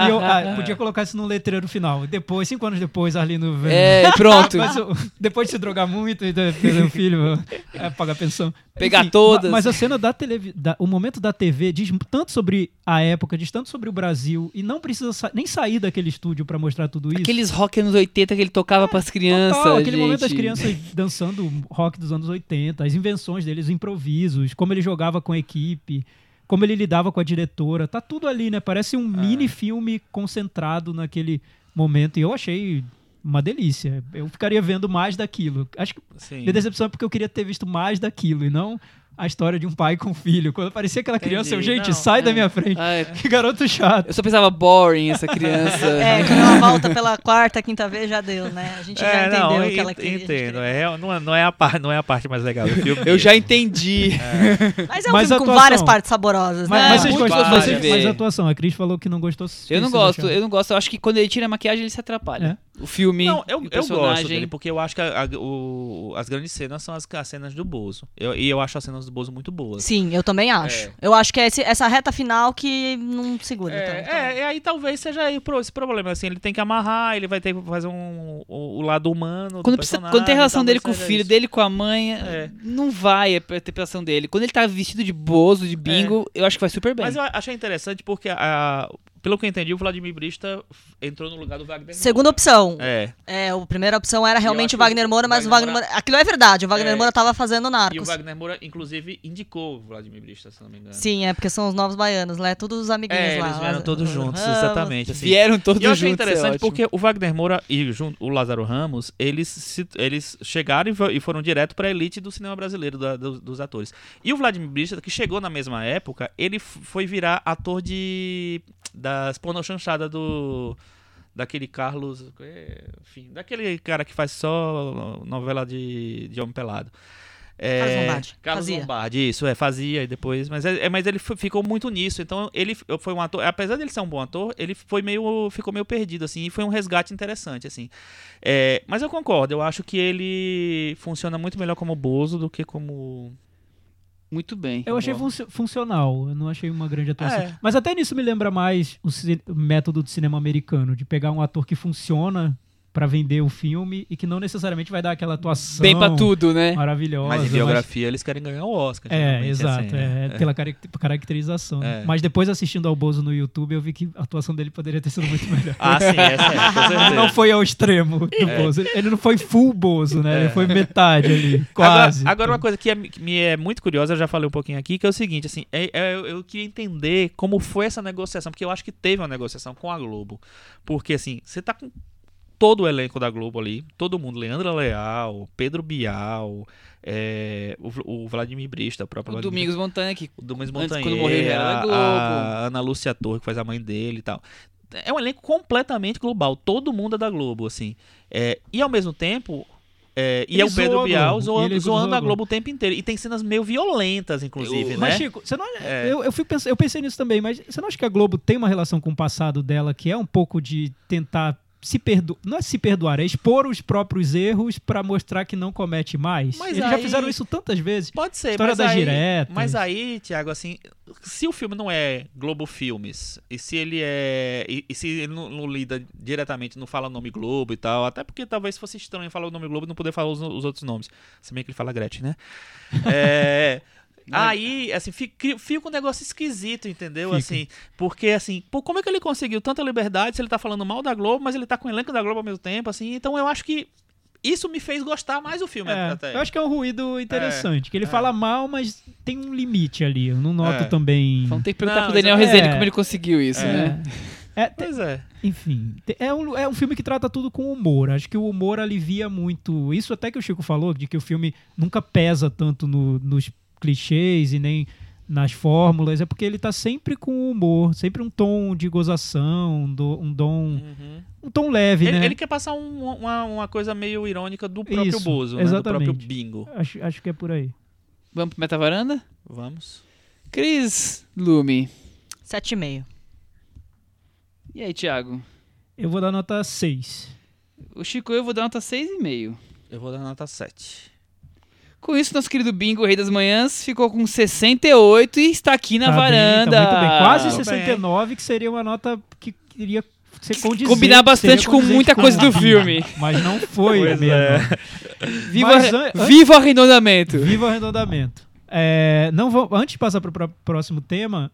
E eu ah, podia colocar isso no letreiro final. Depois, cinco anos depois, Arlindo. É, pronto. Mas o- depois de se drogar muito e perder o filho, é, pagar pensão. Pegar todas. ma- Mas a cena da televisão, o momento da TV diz tanto sobre a época, diz tanto sobre o Brasil, e não precisa sa- nem sair daquele estúdio pra mostrar tudo isso. Aqueles rock anos 80 que ele tocava pras crianças. Total, aquele gente. momento das crianças dançando rock dos anos 80, as invenções deles, os improvisos, como ele jogava com a equipe, como ele lidava com a diretora, tá tudo ali, né? Parece um mini filme concentrado naquele momento. E eu achei uma delícia. Eu ficaria vendo mais daquilo. Acho que Sim. minha decepção é porque eu queria ter visto mais daquilo e não a história de um pai com filho. Quando aparecia aquela criança, eu, Entendi. gente, Não, sai da é. minha frente. Ai, Que garoto chato. eu só pensava boring essa criança. É, quando ela volta pela quarta, quinta vez, já deu, né? A gente já É, entendeu não, o que ela queria. entendo. É, não, é- não, é a par, não é a parte mais legal do filme. Eu já entendi. Mas é um Mas filme a com atuação- várias partes saborosas, Mas, né? mas vocês gostam, mas ver. a atuação, a Cris falou que não gostou. Eu não gosto, eu não gosto. Eu acho que quando ele tira a maquiagem, ele se atrapalha. O filme, Não, eu, o eu gosto dele, porque eu acho que a- a- o- as grandes cenas são as, as cenas do Bozo. Eu- e eu acho as cenas do Bozo muito boas. Sim, eu também acho. É. Eu acho que é esse- essa reta final que não segura. É, tanto. é, e aí talvez seja aí esse problema, assim, ele tem que amarrar, ele vai ter que fazer um, o, o lado humano Quando, do precisa- personagem, quando tem a relação dele com o filho, isso. dele com a mãe, É. não vai a interpretação dele. Quando ele tá vestido de bozo, de bingo, eu acho que vai super bem. Mas eu achei interessante porque, a- pelo que eu entendi, o Vladimir Brista entrou no lugar do Wagner Segunda Moura. opção. É, É, a primeira opção era realmente o Wagner Moura, mas o Wagner Moura... Aquilo é verdade, o Wagner É. Moura tava fazendo e o Narcos. Wagner Moura, inclusive, indicou o Vladimir Brista, se não me engano. Sim, é porque são os novos baianos, lá é todos os amiguinhos É, lá. eles vieram lá- todos juntos, Ramos. exatamente. Assim. Vieram todos E eu achei juntos, é interessante ótimo. porque o Wagner Moura e junto, o Lázaro Ramos, eles, se- eles chegaram e fo- foram direto para a elite do cinema brasileiro, da- dos, dos atores. E o Vladimir Brista, que chegou na mesma época, ele foi virar ator de das pornochanchadas do daquele Carlos, enfim, daquele cara que faz só novela de, de homem pelado. É, Carlos Lombardi. Carlos Fazia. Lombardi, isso, é, fazia e depois. Mas, é, é- mas ele ficou muito nisso. Então, ele foi um ator. Apesar dele ser um bom ator, ele foi meio. ficou meio perdido, assim, e foi um resgate interessante, assim. É, mas eu concordo, eu acho que ele funciona muito melhor como Bozo do que como. Muito bem. Eu achei funcio- funcional, eu não achei uma grande atuação. É. Mas até nisso me lembra mais o método do cinema americano, de pegar um ator que funciona pra vender o filme e que não necessariamente vai dar aquela atuação Bem pra tudo, né? maravilhosa. Mas em biografia eles querem ganhar o Oscar. É, exato, assim, é, né? é pela carac- caracterização. né? É. Mas depois assistindo ao Bozo no YouTube, eu vi que a atuação dele poderia ter sido muito melhor. Ah, sim, essa é, com certeza. Ele não foi ao extremo do É. Bozo. Ele, não foi full Bozo, né? Ele foi metade ali, Agora, quase. agora uma coisa que, é- que me é muito curiosa, eu já falei um pouquinho aqui, que é o seguinte, assim, é- é- eu, eu queria entender como foi essa negociação, porque eu acho que teve uma negociação com a Globo. Porque, assim, você tá com todo o elenco da Globo ali, todo mundo, Leandro Leal, Pedro Bial, é, o, o Vladimir Brista, o próprio O Vladimir Domingos Montanha que o Domingos Antes, Montanheira, quando morreu, já era Globo. a Ana Lúcia Torre, que faz a mãe dele e tal. É um elenco completamente global, todo mundo é da Globo, assim. É, e ao mesmo tempo, é, e Ele é o Pedro Bial zoando, zoando a Globo o tempo inteiro. E tem cenas meio violentas, inclusive, Eu- né? Mas, Chico, você não, É. eu, eu, fico pens- eu pensei nisso também, mas você não acha que a Globo tem uma relação com o passado dela que é um pouco de tentar se perdoar, não é se perdoar, é expor os próprios erros pra mostrar que não comete mais? Mas Eles já aí- fizeram isso tantas vezes. Pode ser, História mas das aí, diretas. mas aí, Thiago, assim, se o filme não é Globo Filmes, e se ele é. E, e se ele não, não lida diretamente, não fala o nome Globo e tal, até porque talvez fosse estranho falar o nome Globo e não poder falar os, os outros nomes. Se bem que ele fala Gretchen, né? É. Aí, assim, fica, fica um negócio esquisito, entendeu? Fica. Assim, porque, assim, pô, como é que ele conseguiu tanta liberdade se ele tá falando mal da Globo, mas ele tá com o elenco da Globo ao mesmo tempo, assim? Então eu acho que isso me fez gostar mais do filme É, até. eu acho que é um ruído interessante, que ele é. fala mal, mas tem um limite ali. Eu não noto É. também. Vamos ter que perguntar Não, pro Daniel exato. Rezende É. como ele conseguiu isso, É. né? É, te- Pois é. enfim, te- é um, é um filme que trata tudo com humor. Acho que o humor alivia muito. Isso até que o Chico falou, de que o filme nunca pesa tanto no- nos clichês e nem nas fórmulas, é porque ele tá sempre com humor, sempre um tom de gozação, um, do- um dom, Uhum. um tom leve, Ele, né? ele quer passar um- uma, uma coisa meio irônica do próprio Isso, Bozo, né? Do próprio bingo. Acho, acho que é por aí. Vamos pro Metavaranda? Vamos. Cris Lume. 7,5. E aí, Thiago? Eu vou dar nota 6. O Chico eu vou dar nota 6,5. Eu vou dar nota 7. Com isso, nosso querido Bingo, o Rei das Manhãs, ficou com 68 e está aqui na Tá bem, varanda. tá muito bem. Quase Muito bem. 69, que seria uma nota que iria ser condizente. Combinar bastante com muita com coisa do filme. Mas não foi Pois mesmo. é. Viva, Mas an- viva o arredondamento. Viva o arredondamento. É, não vou, antes de passar para o próximo tema,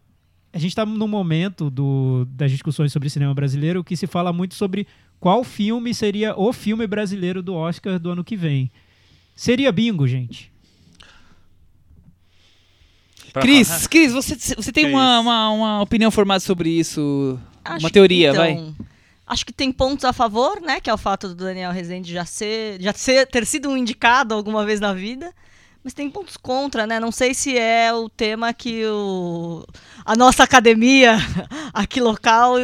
a gente está num momento do, das discussões sobre cinema brasileiro que se fala muito sobre qual filme seria o filme brasileiro do Oscar do ano que vem. Seria bingo, gente. Pra- Cris, Cris, você, você tem Que uma, uma, uma opinião formada sobre isso? Acho uma que- teoria, vai? então, Acho que tem pontos a favor, né? Que é o fato do Daniel Rezende já ser, já ser, ter sido um indicado alguma vez na vida. Mas tem pontos contra, né? Não sei se é o tema que o, a nossa academia aqui local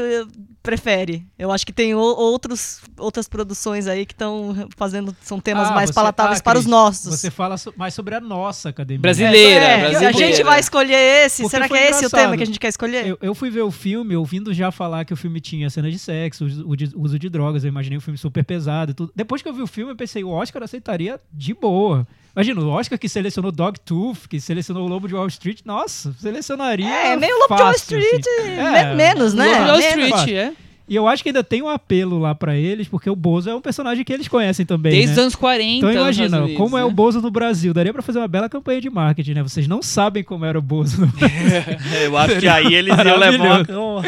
prefere. Eu acho que tem o- outros, outras produções aí que estão fazendo, são temas Ah, mais você- palatáveis ah, para os Cris, nossos. Você fala so- mais sobre a nossa academia. Brasileira, É, brasileira. A gente vai escolher esse? Porque Será que é esse o tema que a gente quer escolher? Eu, eu fui ver o filme ouvindo já falar que o filme tinha cena de sexo, uso de, uso de drogas. Eu imaginei um filme super pesado e tudo. Depois que eu vi o filme, eu pensei, o Oscar aceitaria de boa. Imagina, o Oscar que selecionou Dogtooth, que selecionou o Lobo de Wall Street, nossa, selecionaria. É, meio Lobo de Wall fácil, Street, assim. É, menos, né? Lobo de Wall Menos. Street, é. E eu acho que ainda tem um apelo lá pra eles, porque o Bozo é um personagem que eles conhecem também. Desde né? os anos 40. Então imagina, como é o né? Bozo no Brasil. Daria pra fazer uma bela campanha de marketing, né? Vocês não sabem como era o Bozo no Eu acho que aí eles iam levar uma,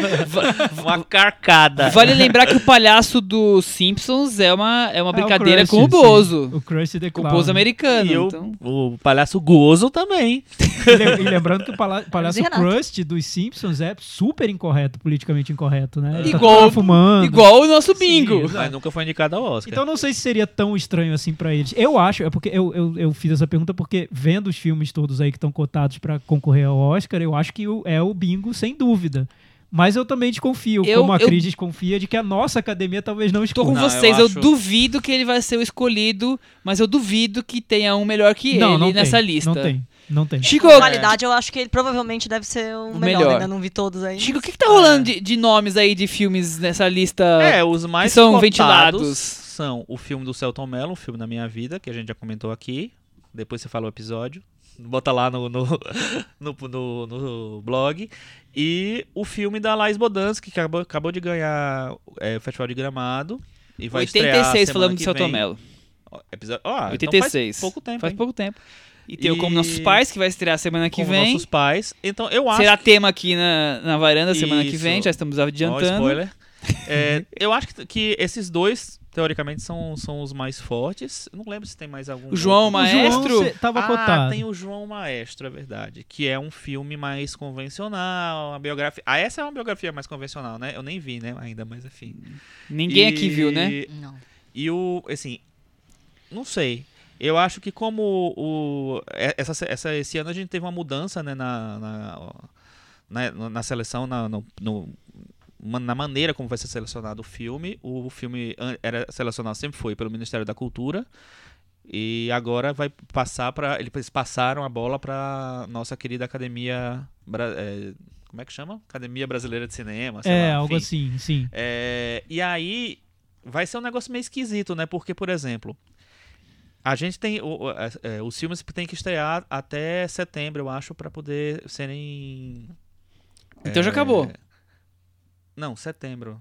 uma carcada. Vale lembrar que o palhaço dos Simpsons é uma, é uma É, brincadeira Krusty, com o Bozo. sim. O Krusty the Com o Clown. Bozo americano. E eu, então- o palhaço gozo também. E lem- lembrando que o palhaço. Krusty dos Simpsons é super incorreto, politicamente incorreto, né? Ele tá Igual- fumando. Igual o nosso bingo. Sim. Mas nunca foi indicado ao Oscar. Então não sei se seria tão estranho assim pra eles. Eu acho, é porque eu, eu, eu fiz essa pergunta porque vendo os filmes todos aí que estão cotados pra concorrer ao Oscar, eu acho que o- é o bingo sem dúvida. Mas eu também desconfio, Eu- como a eu- Cris desconfia, de que a nossa academia talvez não Tô com escolha. Não, vocês, eu eu, acho- duvido que ele vai ser o escolhido, mas eu duvido que tenha um melhor que não, ele não nessa tem, lista. Não tem, não tem. Chico, Com qualidade, eu acho que ele provavelmente deve ser o O melhor. melhor. Ainda não vi todos aí. Chico, o que, que tá rolando de, de nomes aí de filmes nessa lista? É, os mais que são ventilados. são o filme do Celton Mello, um filme da minha vida, que a gente já comentou aqui. Depois você fala o episódio. Bota lá no, no, no, no- no blog. E o filme da Laís Bodansky, que acabou, acabou de ganhar é, o Festival de Gramado. E vai estrear 86 semana falando de que Celton. Mello. Ó, Episódio, então 86. faz pouco tempo. Faz hein? pouco tempo. E tem o E- Como Nossos Pais, que vai estrear semana que Como vem. nossos pais. Então eu acho Será tema aqui na, na varanda semana que Isso. vem, já estamos adiantando. spoiler. É, eu acho que, que esses dois, teoricamente, são, são os mais fortes. Eu não lembro se tem mais algum. O João outro. Maestro? O João tava ah, cotado. tem o João Maestro, é verdade. Que é um filme mais convencional, uma biografia. Ah, essa é uma biografia mais convencional, né? Eu nem vi, né? Ainda, mas enfim. Ninguém E- aqui viu, né? Não. E o, assim, não sei. Eu acho que como o, é- essa, essa, esse ano a gente teve uma mudança, né, na, na, na, na seleção, na, no, no- na maneira como vai ser selecionado o filme. O filme era selecionado sempre foi pelo Ministério da Cultura. E agora vai passar para eles passaram a bola para nossa querida Academia é, como é que chama? Academia Brasileira de Cinema, sei É, lá, algo assim, sim. É, e aí vai ser um negócio meio esquisito, né? Porque, por exemplo, a gente tem. o- é, é, os filmes têm que estrear até setembro, eu acho, para poder serem. Então já é, acabou. Não, setembro.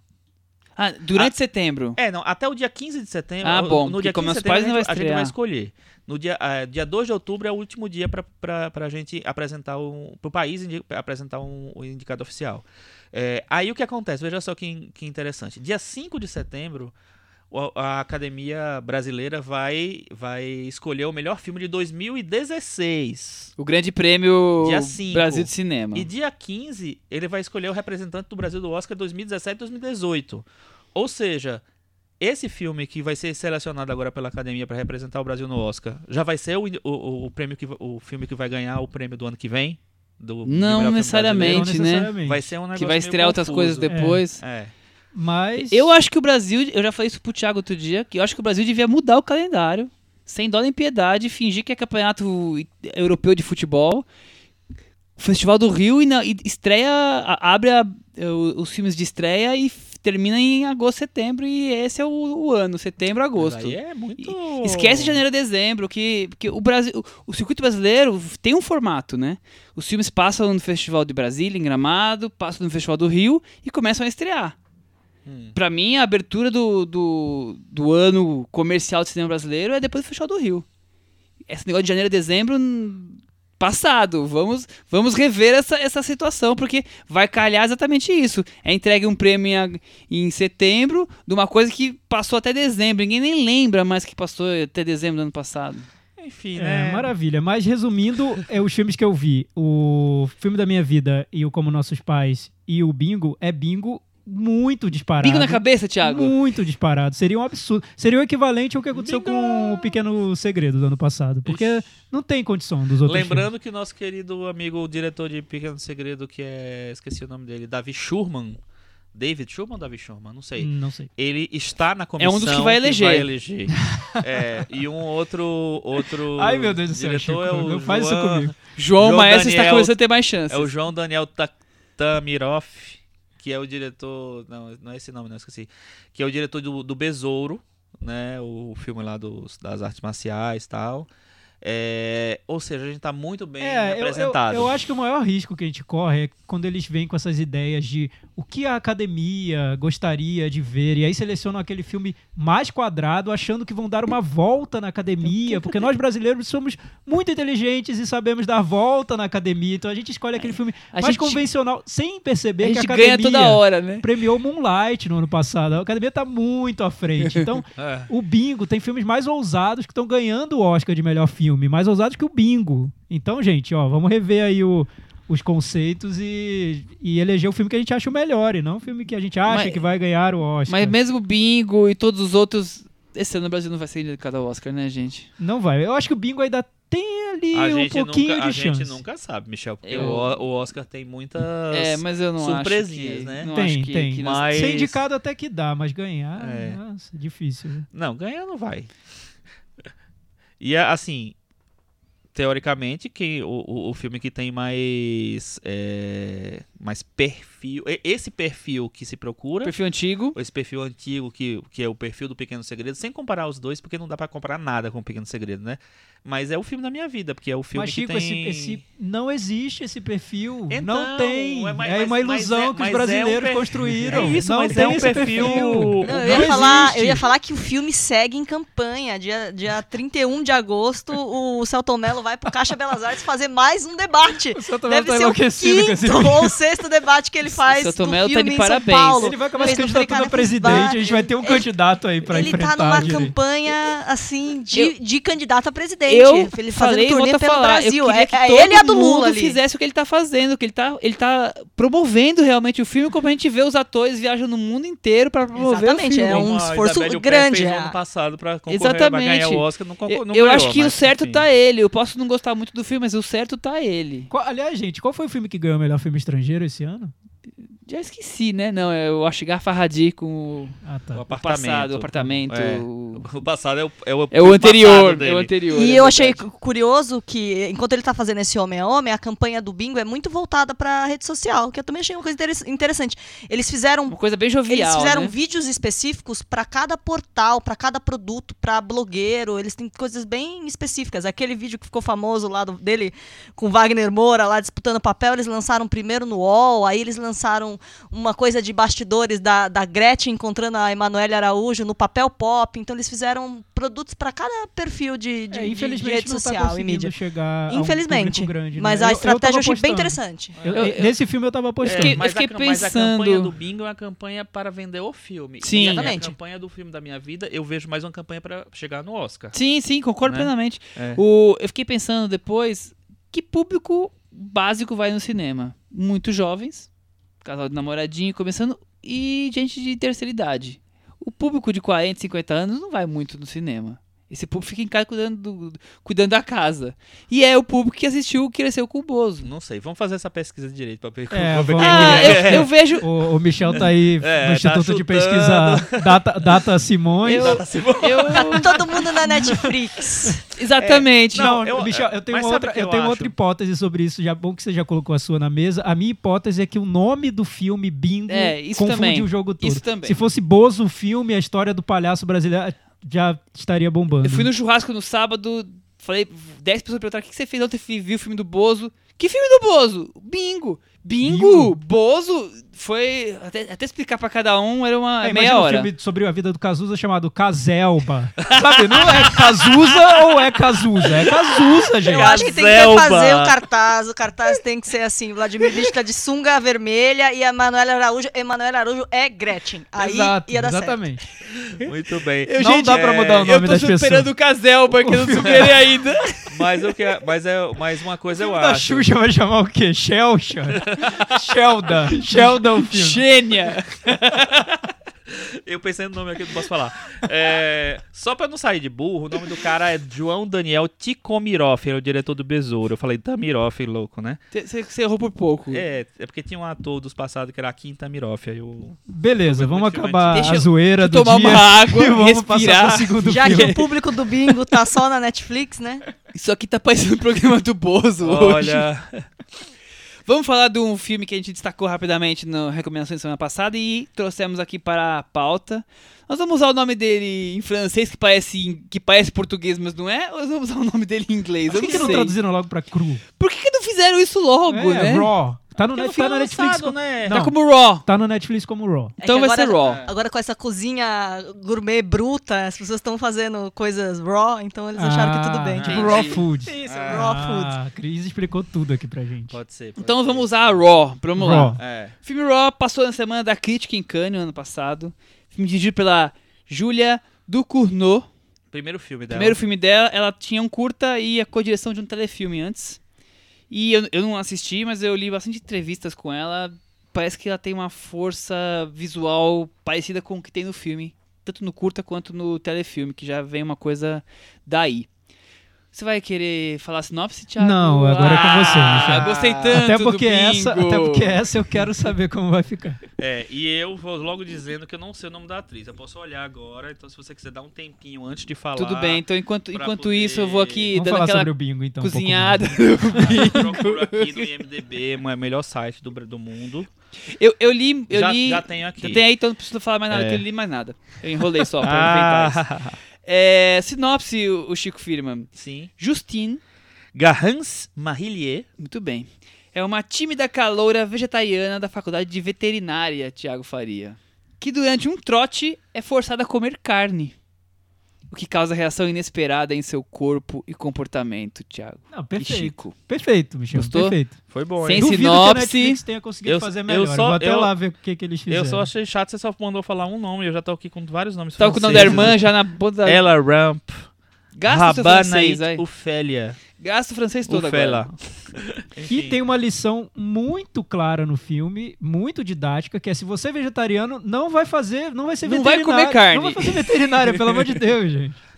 Ah, durante setembro. É, não, até o dia 15 de setembro. Ah, bom, no dia como 15 de meus pais não a gente, vai a gente vai estrear. escolher. No dia, ah, dia 2 de outubro é o último dia para a gente apresentar um, para o país apresentar um, o indicado oficial. É, aí o que acontece? Veja só que, que interessante. Dia 5 de setembro, a Academia Brasileira vai, vai escolher o melhor filme de 2016. O grande prêmio. Brasil de Cinema. E dia 15, ele vai escolher o representante do Brasil do Oscar 2017 e 2018. Ou seja, esse filme que vai ser selecionado agora pela Academia para representar o Brasil no Oscar, já vai ser o, o, o prêmio que, o filme que vai ganhar o prêmio do ano que vem? Do, Não necessariamente. Não né? necessariamente. Vai ser um negócio Que vai estrear outras coisas depois. É. Mas. Eu acho que o Brasil, eu já falei isso pro Thiago outro dia, que eu acho que o Brasil devia mudar o calendário, sem dó nem piedade, fingir que é campeonato europeu de futebol. Festival do Rio e, na- e estreia, a- abre a- os filmes de estreia e termina em agosto, setembro, e esse é o, o ano, setembro, agosto. é muito. Esquece janeiro, dezembro, que, que o Brasil, o, o circuito brasileiro tem um formato, né? Os filmes passam no Festival de Brasília, em Gramado, passam no Festival do Rio e começam a estrear. Hum. Pra mim, a abertura do, do, do ano comercial de cinema brasileiro é depois do Festival do Rio. Esse negócio de janeiro, dezembro, hum, passado. Vamos, vamos rever essa, essa situação, porque vai calhar exatamente isso. É entregue um prêmio em, setembro de uma coisa que passou até dezembro. Ninguém nem lembra mais que passou até dezembro do ano passado. Enfim, É, né? maravilha. Mas resumindo, é, os filmes que eu vi, o filme da minha vida e o Como Nossos Pais e o Bingo, é Bingo muito disparado. Bingo na cabeça, Thiago? Muito disparado. Seria um absurdo. Seria o equivalente ao que aconteceu Bingo! com o Pequeno Segredo do ano passado. Porque não tem condição dos outros Lembrando que nosso querido amigo, o diretor de Pequeno Segredo, que é. Esqueci o nome dele, Davi Schurman, David Schulman ou David Schulman? Não sei. Não sei. Ele está na comissão É um dos que vai eleger. eleger. É, e um outro outro Ai, meu Deus do céu, diretor Chico, é o não faz isso João- comigo. João, João Maestro está Daniel- começando a ter mais chances. É o João Daniel Ta- Tamiroff, que é o diretor. Não, não é esse nome, não, esqueci. Que é o diretor do, do Besouro, né? O filme lá dos, das artes marciais e tal. É, ou seja, a gente tá muito bem É, eu, eu, apresentado. eu acho que o maior risco que a gente corre é quando eles vêm com essas ideias de o que a academia gostaria de ver, e aí selecionam aquele filme mais quadrado, achando que vão dar uma volta na academia, porque nós brasileiros somos muito inteligentes e sabemos dar volta na academia, então a gente escolhe aquele filme A mais gente- convencional, sem perceber a que a academia ganha toda hora, né? premiou Moonlight no ano passado. A academia tá muito à frente. Então, É. o Bingo tem filmes mais ousados que estão ganhando o Oscar de melhor filme, mais ousados que o Bingo. Então, gente, ó, vamos rever aí o- os conceitos e, e eleger o filme que a gente acha o melhor, e não o filme que a gente acha Mas- que vai ganhar o Oscar. Mas mesmo o Bingo e todos os outros. Esse ano o Brasil não vai ser indicado ao Oscar, né, gente? Não vai. Eu acho que o Bingo ainda tem ali A um pouquinho nunca, a de chance. gente nunca sabe, Michel, porque Eu- o, Oscar tem muitas. É, mas eu não surpresinhas, acho que, né? Não Tem, acho que, tem. que nós- Mas- Ser indicado até que dá, mas ganhar, É. nossa, difícil. Não, ganhar não vai. E é, assim, teoricamente, que o, o, filme que tem mais é, mais perfil, esse perfil que se procura, Perfil antigo. esse perfil antigo que, que é o perfil do Pequeno Segredo, sem comparar os dois, porque não dá pra comparar nada com o Pequeno Segredo, né? Mas é o filme da minha vida, porque é o filme mas, Chico, que tem... esse, esse- não existe esse perfil. Então, não tem. é, mas- é uma mas- mas ilusão é- que os mas é um brasileiros per- construíram. É isso, não mas tem é um esse perfil- perfil. Não, eu, ia Não falar, existe. eu ia falar que o filme segue em campanha. Dia, dia 31 de agosto, o Celton Mello vai pro Caixa Belas Artes fazer mais um debate. O Celton Mello Deve tá ser o enlouquecido com esse quinto filme. ou o sexto debate que ele faz do Mello tá filme de parabéns. Paulo. Ele vai acabar se candidatando a presidente. A gente vai ter um Ele- candidato aí pra Ele enfrentar. tá numa campanha, assim, de, Eu- de candidato a presidente. Eu ele fazendo falei, turnê pelo falar, Brasil. eu queria É, que é todo ele e a do mundo Lula ali. fizesse o que ele tá fazendo, que ele tá, ele tá promovendo realmente o filme, como a gente vê os atores viajam no mundo inteiro pra promover Exatamente, o filme. é um esforço Huppert grande, fez no é. ano passado pra concorrer, Exatamente. pra ganhar o Oscar, não, não eu ganhou, acho que o certo enfim. tá ele. Eu posso não gostar muito do filme, mas o certo tá ele. Qual- aliás, gente, qual foi o filme que ganhou o melhor filme estrangeiro esse ano? Já esqueci, né? Não, é o Ashigar Farhadi com o, Ah, tá. O o apartamento. passado, o apartamento. É. o- O passado é o, é o, É o anterior, dele. é o anterior. E é eu achei curioso que, enquanto ele tá fazendo esse Homem a Homem, a campanha do Bingo é muito voltada pra rede social, que eu também achei uma coisa interess- interessante. Eles fizeram Uma coisa bem jovial, Eles fizeram né? vídeos específicos para cada portal, para cada produto, para blogueiro. Eles têm coisas bem específicas. Aquele vídeo que ficou famoso lá do- dele com Wagner Moura lá disputando papel, eles lançaram primeiro no UOL, aí eles lançaram uma coisa de bastidores da, da Gretchen encontrando a Emanuele Araújo no papel pop. Então eles fizeram produtos para cada perfil de, de, É, de- de infelizmente rede tá social e conseguindo mídia. chegar a um Infelizmente. público grande, Mas né? a Eu- eu estratégia eu achei bem interessante. Eu- Eu- eu- nesse filme eu tava apostando. fiquei- mas, fiquei a, mas a pensando- campanha do Bingo é uma campanha para vender o filme. Sim. E a Exatamente. campanha do filme da minha vida, eu vejo mais uma campanha para chegar no Oscar. Sim, sim, concordo Né? plenamente. É. O, eu fiquei pensando depois, que público básico vai no cinema? Muito jovens, casal de namoradinho começando, e gente de terceira idade. O público de 40, 50 anos não vai muito no cinema. Esse público fica em casa cuidando, do- cuidando da casa. E é o público que assistiu Cresceu com o Bozo. Não sei, vamos fazer essa pesquisa direito para ver, É, pra ver vamos- Ah, é. eu, eu vejo. O, o Michel tá aí É, no tá Instituto de. Pesquisa Data, Data Simões. Eu, Tá se- eu, Todo mundo na Netflix. exatamente. Não, Não, eu- Michel, eu tenho, uma outra, eu eu tenho acho? outra hipótese sobre isso. Já bom que você já colocou a sua na mesa. A minha hipótese é que o nome do filme Bingo É, isso confunde também. o jogo todo. Isso também. Se fosse Bozo o filme, a história do palhaço brasileiro já estaria bombando. Eu fui no churrasco no sábado, falei, 10 pessoas perguntaram: o que você fez ontem? Fui- Vi o filme do Bozo. Que filme do Bozo? Bingo! Bingo! Bingo? Bozo! Foi. Até, até explicar pra cada um era uma É, meia hora. um filme sobre a vida do Cazuza chamado Caselba. Sabe, não é Cazuza ou é Cazuza? É Cazuza, gente. Eu acho que tem que refazer o cartaz. O cartaz tem que ser assim: Vladimir Vich tá de sunga vermelha e a Emanuela Araújo, Emanuela Araújo é Gretchen. Aí Exato, ia dar certo. exatamente. Muito bem. Eu, Não dá pra mudar o nome eu tô das pessoas. superando o Caselba, que eu não superei ainda. Mas, o que é, mas, é, mas uma coisa eu acho. Xuxa vai chamar o quê? Shelcha? Shelda. Shelda o filme. Eu pensei no nome aqui, não posso falar. É, só pra não sair de burro, o nome do cara é João Daniel Tikomirov, ele é o diretor do Besouro. Eu falei Tamirov, louco, né? Você errou por pouco. É, é porque tinha um ator dos passados que era Kim Tamirov, aí eu... Beleza, Foi vamos acabar Deixa a zoeira do tomar dia uma água, e vamos passar respirar. pro segundo Já que filme. o público do bingo tá só na Netflix, né? Isso aqui tá parecendo o programa do Bozo hoje. Olha... Vamos falar de um filme que a gente destacou rapidamente na recomendação da semana passada e trouxemos aqui para a pauta. Nós vamos usar o nome dele em francês, que parece, que parece português, mas não é? Ou nós vamos usar o nome dele em inglês? Por que, não que não traduziram logo pra cru? Por que, que não fizeram isso logo, é, né? Raw. Tá no, Porque net, não foi tá na Netflix. lançado, com- né? Não, Tá como Raw. tá no Netflix como Raw. É Então vai ser agora- Raw. Agora com essa cozinha gourmet bruta, as pessoas estão fazendo coisas raw, então eles acharam que tudo bem. Ah, Tipo Tipo, Raw. Food. Isso, Ah. raw food. Ah, a Cris explicou tudo aqui pra gente. Pode ser, pode Então ser. vamos usar a Raw. Vamos lá. Raw. É. O filme Raw passou na semana da crítica em Cannes, ano passado. Filme dirigido pela Julia Ducournau. Primeiro filme dela. Primeiro filme dela, ela tinha um curta e a co-direção de um telefilme antes. E eu, eu não assisti, mas eu li bastante entrevistas com ela. Parece que ela tem uma força visual parecida com o que tem no filme. Tanto no curta quanto no telefilme, que já vem uma coisa daí. Você vai querer falar sinopse, Thiago? Não, agora é com você, Ah, Michel. gostei tanto Até porque, do essa, bingo. até porque essa eu quero saber como vai ficar. É, e eu vou logo dizendo que eu não sei o nome da atriz. Eu posso olhar agora, então se você quiser dar um tempinho antes de falar. Tudo bem, então enquanto, enquanto poder- isso eu vou aqui Vamos dando falar aquela sobre o bingo, então. um cozinhada. mais. Procuro aqui no IMDB, o melhor site do, do mundo. eu, eu li, eu já, li. já tenho aqui. Já tem aí, então não preciso falar mais nada, É. que eu não li mais nada. Eu enrolei só pra inventar isso. É, sinopse, o, o Chico Firman. sim. Justine, Garance Marillier. muito bem. É uma tímida caloura vegetariana da faculdade de veterinária, Tiago Faria. Que durante um trote é forçada a comer carne. O que causa reação inesperada em seu corpo e comportamento, Tiago. Não, E perfeito. Chico. Perfeito, Michel. Gostou? Perfeito. Foi bom, Sem hein? Duvido sinopse. que a Netflix tenha conseguido Eu- fazer eu melhor. só- Vou até eu- lá ver o que, que eles fizeram. Eu só achei chato, você só mandou falar um nome. Eu já tô aqui com vários nomes Tava com o nome da irmã já na ponta da... Ela Ramp. Gasta Rabanait vai. Ofélia. Gasta o francês todo Ofela. agora. E tem uma lição muito clara no filme, muito didática, que é se você é vegetariano, não vai fazer, não vai ser Não vai veterinário. comer carne. Não vai fazer veterinária, pelo amor de Deus, gente.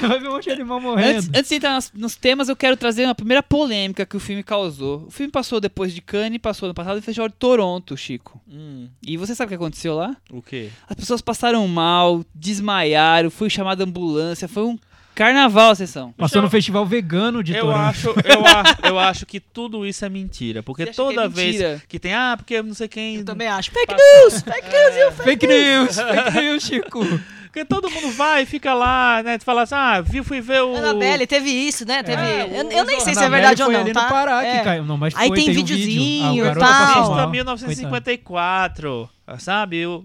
Vai ver um monte de animal morrendo. Antes, antes de entrar nos, nos temas, eu quero trazer uma primeira polêmica que o filme causou. O filme passou depois de Cannes, passou no passado e Festival de Toronto, Chico. Hum, E você sabe o que aconteceu lá? o quê? As pessoas passaram mal, desmaiaram, foi chamada ambulância, foi um carnaval a sessão. Passou no festival vegano de Eu Toronto. acho, eu, acho, eu acho que tudo isso é mentira. Porque Você acha que é toda vez mentira? que tem, ah, porque não sei quem. Eu também acho. Fake news! Fake news! É, Fake news! Fake news, Chico! porque todo mundo vai e fica lá, né? Tu fala assim, ah, vi, fui ver o. Annabelle, teve isso, né? Teve... É, eu, eu nem sei se é verdade ou não, ali tá? no Pará É. que caiu. Não, mas Aí foi, tem um videozinho vídeo. Ah, o e tal. passou Regista mal. 1954, sabe? O,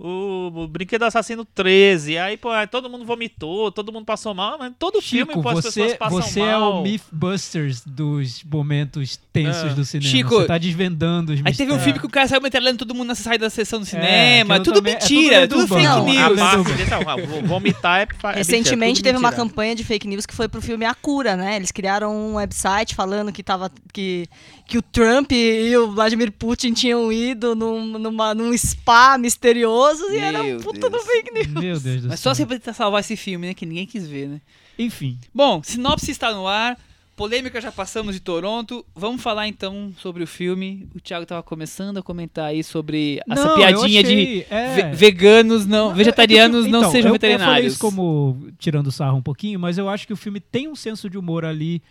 o, o Brinquedo Assassino 13. Aí, pô, aí todo mundo vomitou, todo mundo passou mal, mas todo Chico, filme, pô, as pessoas você, passam você é mal. o Mythbusters dos momentos tensos É. do cinema. Chico, você tá desvendando os Aí teve um filme que o cara saiu metralhando todo mundo na saída da sessão do É, cinema. aquilo tudo também- é tudo mentira, tudo, fake. Não, news. Parte vomitar é, é Recentemente mentira, é teve uma mentira. campanha de fake news que foi pro filme A Cura, né? Eles criaram um website falando que, tava, que, que o Trump e o Vladimir Putin tinham ido num, numa, num spa misterioso e era um puta do fake news. Meu Deus do Mas céu. só você pra tentar salvar esse filme, né? Que ninguém quis ver, né? Enfim, Bom, sinopse está no ar. Polêmica já passamos de Toronto. Vamos falar então sobre o filme. O Thiago tava começando a comentar aí sobre essa Não, eu piadinha de achei- é. ve- veganos não, Não, é vegetarianos que o filme- não então, sejam eu, Eu falei veterinários. isso como tirando sarro um pouquinho, mas eu acho que o filme tem um senso de humor ali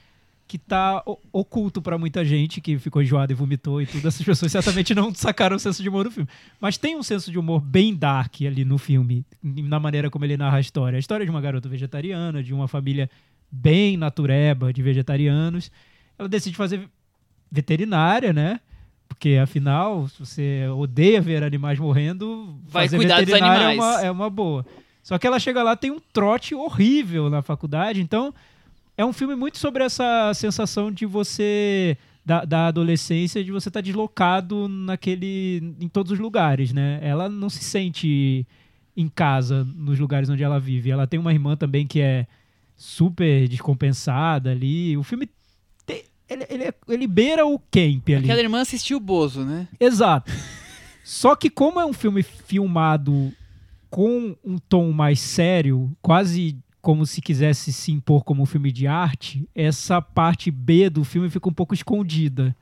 que tá o- oculto pra muita gente que ficou enjoada e vomitou e tudo. Essas pessoas certamente não sacaram o senso de humor do filme. Mas tem um senso de humor bem dark ali no filme, na maneira como ele narra a história. A história de uma garota vegetariana, de uma família bem natureba de vegetarianos. Ela decide fazer veterinária, né? Porque afinal, se você odeia ver animais morrendo, Vai cuidar dos animais. É, uma, é uma boa. Só que ela chega lá, tem um trote horrível na faculdade, então é um filme muito sobre essa sensação de você da, da adolescência, de você estar deslocado naquele em todos os lugares, né? Ela não se sente em casa nos lugares onde ela vive. Ela tem uma irmã também que é super descompensada ali. O filme tem- ele, ele, é- ele beira o camp ali. Aquela irmã assistiu o Bozo, né? Exato. Só que como é um filme filmado com um tom mais sério, quase como se quisesse se impor como um filme de arte, essa parte B do filme fica um pouco escondida.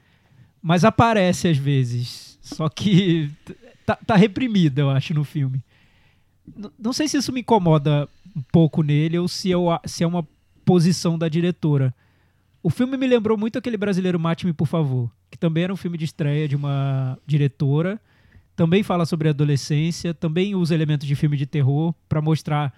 Mas aparece às vezes. Só que tá, tá reprimida, eu acho, no filme. N- não sei se isso me incomoda um pouco nele ou se, eu, se é uma posição da diretora. O filme me lembrou muito aquele brasileiro Mate-me, por favor, que também era um filme de estreia de uma diretora. Também fala sobre adolescência, também usa elementos de filme de terror para mostrar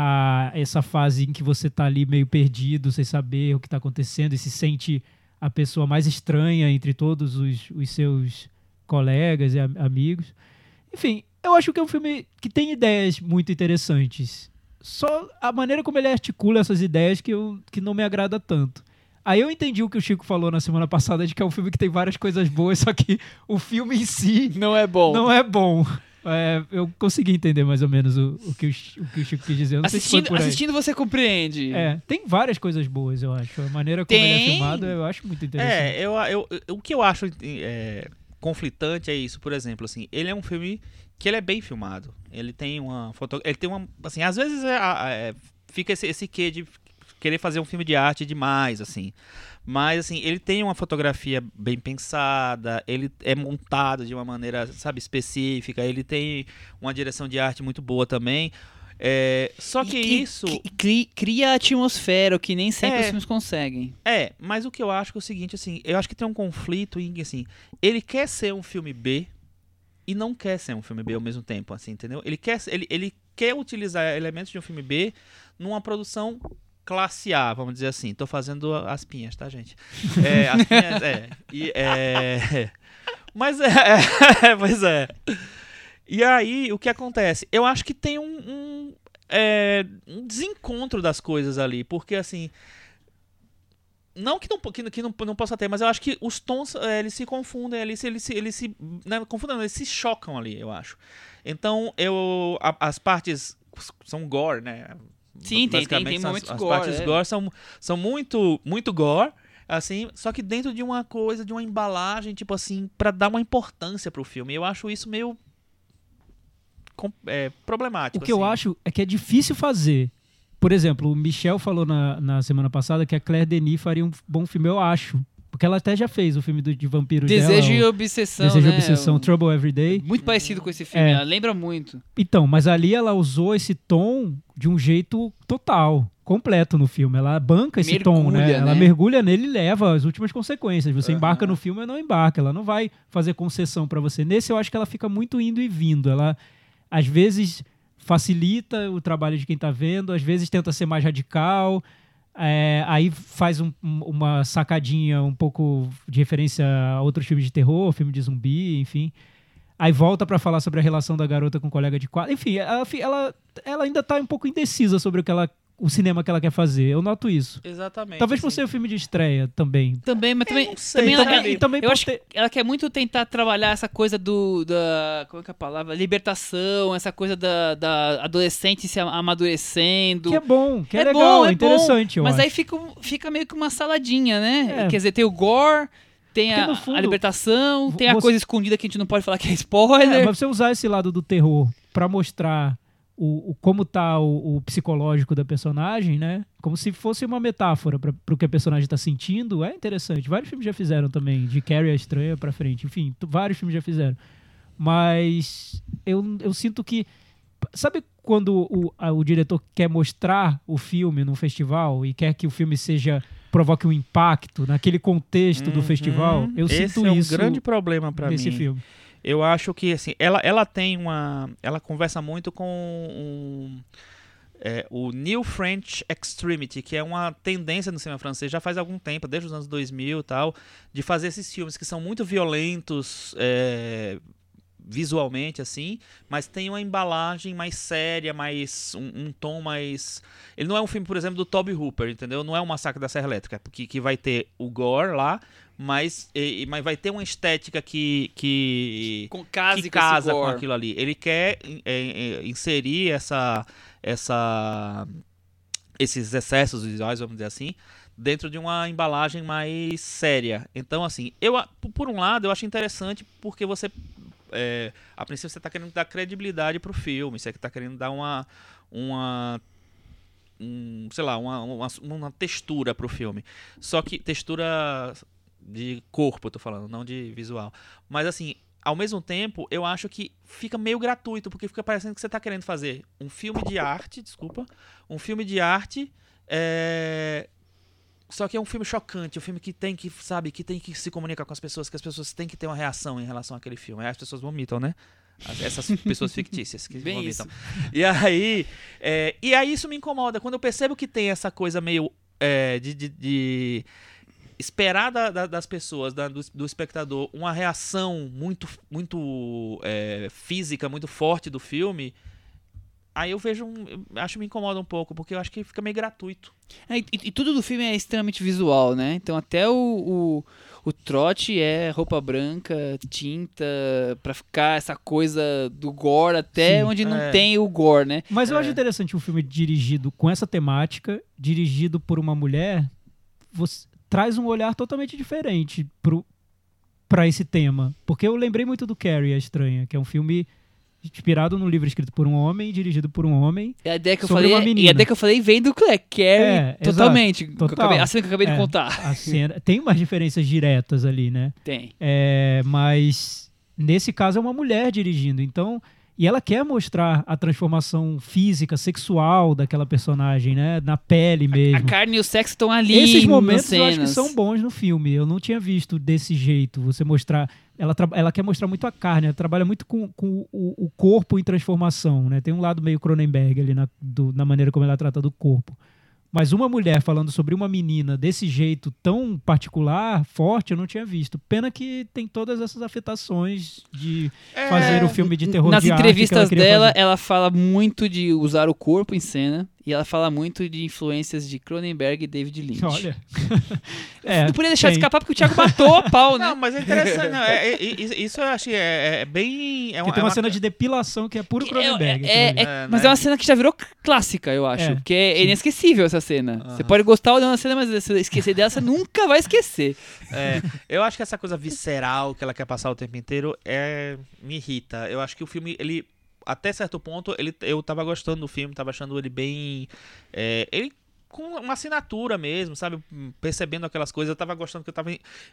a, essa fase em que você tá ali meio perdido, sem saber o que tá acontecendo e se sente a pessoa mais estranha entre todos os, os seus colegas e a- amigos. Enfim, eu acho que é um filme que tem ideias muito interessantes. Só a maneira como ele articula essas ideias que, eu, que não me agrada tanto. Aí eu entendi o que o Chico falou na semana passada de que é um filme que tem várias coisas boas, só que o filme em si Não é bom. não é bom. É, eu consegui entender mais ou menos o, o, que, o, o que o Chico quis dizer. Eu Não sei se assistindo, assistindo você compreende. É, tem várias coisas boas, eu acho. A maneira como ele é Tem. filmado, eu acho muito interessante. É, eu, eu, eu- o que eu acho é, conflitante é isso, por exemplo, assim, ele é um filme que ele é bem filmado. Ele tem uma foto, ele tem uma, assim, às vezes é, é, fica esse, esse quê de querer fazer um filme de arte demais, assim. Mas assim, ele tem uma fotografia bem pensada, ele é montado de uma maneira, sabe, específica, ele tem uma direção de arte muito boa também. É, só que E- e- isso e cri- cria a atmosfera, o que nem sempre É. os filmes conseguem. É, mas o que eu acho que é o seguinte, assim, eu acho que tem um conflito em que, assim, ele quer ser um filme B e não quer ser um filme B ao mesmo tempo, assim, entendeu? Ele quer, ele, ele quer utilizar elementos de um filme B numa produção classe A, vamos dizer assim. Tô fazendo as pinhas, tá, gente? É, as pinhas, é. E, é... Mas é, é, pois é. E aí, o que acontece? Eu acho que tem um, um, é, um desencontro das coisas ali, porque assim, não que não, que, que não, não possa ter, mas eu acho que os tons eh, eles se confundem, eles, eles, se- eles se. Né, confundem, eles se chocam ali, eu acho. Então, eu. a- as partes são gore, né? Sim, tem- tem- tem são momentos as, as gore, partes é. gore são, são muito, muito gore, assim, só que dentro de uma coisa, de uma embalagem, tipo assim, pra dar uma importância pro filme. Eu acho isso meio. com- é, problemático. O que eu assim. acho é que é difícil fazer. Por exemplo, o Michel falou na, na semana passada que a Claire Denis faria um bom filme, eu acho. Porque ela até já fez o filme do, de vampiros Desejo e dela. obsessão, o Desejo e né? Obsessão, O- Trouble Every Day. Muito parecido com esse filme, É. ela lembra muito. Então, mas ali ela usou esse tom de um jeito total, completo no filme. Ela banca esse tom, né? Mergulha, Ela né? mergulha nele e leva as últimas consequências. Você Aham. embarca no filme ou não embarca. Ela não vai fazer concessão pra você. Nesse eu acho que ela fica muito indo e vindo. Ela, às vezes, facilita o trabalho de quem tá vendo, às vezes tenta ser mais radical. É, aí faz um- um- uma sacadinha um pouco de referência a outros filmes de terror, filme de zumbi, enfim. Aí volta pra falar sobre a relação da garota com o colega de quadro. Enfim, ela, ela, ela ainda tá um pouco indecisa sobre o, que ela, o cinema que ela quer fazer. Eu noto isso. Exatamente. Talvez por assim. ser o filme de estreia também. Também, mas também, sei, também, ela, e também eu acho ter- que ela quer muito tentar trabalhar essa coisa do da como é que é a palavra libertação essa coisa da, da adolescente se amadurecendo que é bom, que é, É legal, bom, é é interessante, eu mas acho. aí fica, fica meio que uma saladinha né É. quer dizer tem o gore tem a, fundo, a libertação tem a você- coisa escondida que a gente não pode falar que é É, spoiler mas você usar esse lado do terror pra mostrar o, o- como tá o, o psicológico da personagem, né? Como se fosse uma metáfora para o que a personagem tá sentindo, é interessante. Vários filmes já fizeram também, de Carrie a Estranha pra frente. Enfim, vários filmes já fizeram. Mas eu, eu sinto que. Sabe quando o, a- o diretor quer mostrar o filme num festival e quer que o filme seja provoque um impacto naquele contexto do Uhum. festival? Eu Esse sinto é um isso grande problema nesse mim. filme. Eu acho que assim, ela, ela tem uma. Ela conversa muito com um, é, o New French Extremity, que é uma tendência no cinema francês já faz algum tempo, desde os anos 2000 e tal, de fazer esses filmes que são muito violentos é, visualmente, assim, mas tem uma embalagem mais séria, mais um, um tom mais. Ele não é um filme, por exemplo, do Toby Hooper, entendeu? Não é um Massacre da Serra Elétrica, porque que vai ter o gore lá, mas, e- mas vai ter uma estética que, que, com casa que com casa com gore. aquilo ali. Ele quer é, é, inserir essa, essa, esses excessos visuais, vamos dizer assim, dentro de uma embalagem mais séria. Então, assim, eu por um lado eu acho interessante porque você é, a princípio você tá querendo dar credibilidade pro filme, você tá querendo dar uma. uma um, sei lá, uma, uma, uma textura pro filme. Só que textura de corpo, eu tô falando, não de visual. Mas assim, ao mesmo tempo, eu acho que fica meio gratuito, porque fica parecendo que você tá querendo fazer um filme de arte, desculpa, um filme de arte, é, só que é um filme chocante, um filme que tem que, sabe, que tem que se comunicar com as pessoas, que as pessoas têm que ter uma reação em relação àquele filme. Aí as pessoas vomitam, né? As- Essas pessoas fictícias que Bem vomitam. E aí, é, e aí isso me incomoda. Quando eu percebo que tem essa coisa meio é, de, de- de esperar da- da- das pessoas, da- do, do espectador, uma reação muito, muito é, física, muito forte do filme. Aí eu vejo, um, acho que me incomoda um pouco, porque eu acho que fica meio gratuito. É, e, e tudo do filme é extremamente visual, né? Então até o, o, o trote é roupa branca, tinta, pra ficar essa coisa do gore até Sim. onde não É. tem o gore, né? Mas eu É. acho interessante um filme dirigido com essa temática, dirigido por uma mulher, você traz um olhar totalmente diferente pro, pra esse tema. Porque eu lembrei muito do Carrie, a Estranha, que é um filme inspirado num livro escrito por um homem, dirigido por um homem. E a ideia que eu falei, é- e a ideia que eu falei vem do Claire Carrie É, exato. totalmente. Total. acabei- a cena que eu acabei É. de contar. A cena, tem umas diferenças diretas ali, né? Tem. É, mas nesse caso é uma mulher dirigindo, então e ela quer mostrar a transformação física, sexual daquela personagem, né, na pele A mesmo. carne e o sexo estão ali Esses momentos eu acho que são bons no filme. Eu não tinha visto desse jeito. Você mostrar. Ela, ela quer mostrar muito a carne, ela trabalha muito com, com o, o corpo em transformação. Né? Tem um lado meio Cronenberg ali na, do- na maneira como ela trata do corpo. Mas uma mulher falando sobre uma menina desse jeito tão particular, forte, eu não tinha visto. Pena que tem todas essas afetações de fazer o filme de terror Nas de arte que ela entrevistas queria dela, fazer. ela fala muito de usar o corpo em cena e ela fala muito de influências de Cronenberg e David Lynch. Olha. é, não podia deixar de escapar porque o Thiago matou a pau, né? Não, mas é interessante. não, é- é- é- isso eu achei é, é bem. É Que uma, tem é uma uma- cena de depilação que é puro É- Cronenberg. é- ali. é- É, mas né? é uma cena que já virou clássica, eu acho. É, porque é sim. inesquecível essa cena. Você pode gostar ou não da cena, mas se você esquecer dela, você nunca vai esquecer. É, eu acho que essa coisa visceral que ela quer passar o tempo inteiro é me irrita. Eu acho que o filme, ele até certo ponto, ele, eu tava gostando do filme, tava achando ele bem, é, ele com uma assinatura mesmo, sabe, percebendo aquelas coisas. Eu tava gostando que eu tava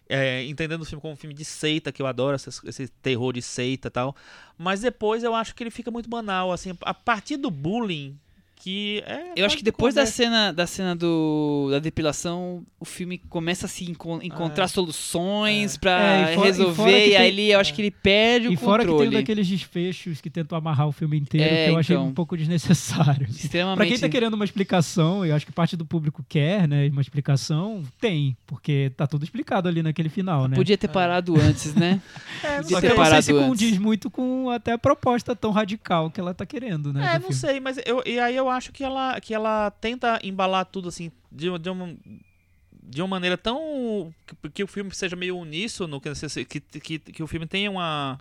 é, entendendo o filme como um filme de seita, que eu adoro essas- esse terror de seita e tal. Mas depois eu acho que ele fica muito banal, assim, a partir do bullying que é Eu acho que depois da cena, da cena do, da depilação, o filme começa a se encon- encontrar soluções pra É, e fora- e fora resolver, e, tem- aí eu acho que ele perde E o fora que controle. tem um daqueles desfechos que tentam amarrar o filme inteiro, É, que eu achei então. um pouco desnecessário. Extremamente. Pra quem tá querendo uma explicação, eu acho que parte do público quer, né? Uma explicação, tem, porque tá tudo explicado ali naquele final, né? Podia ter parado antes, né? É, não Podia Só ter que eu não sei parado se antes. condiz muito com até a proposta tão radical que ela tá querendo, né? É, não filme. sei, mas eu, e aí eu acho que ela, que ela tenta embalar tudo assim de, de, uma, de uma maneira tão. Que, que o filme seja meio uníssono, que, que, que, o filme tenha uma,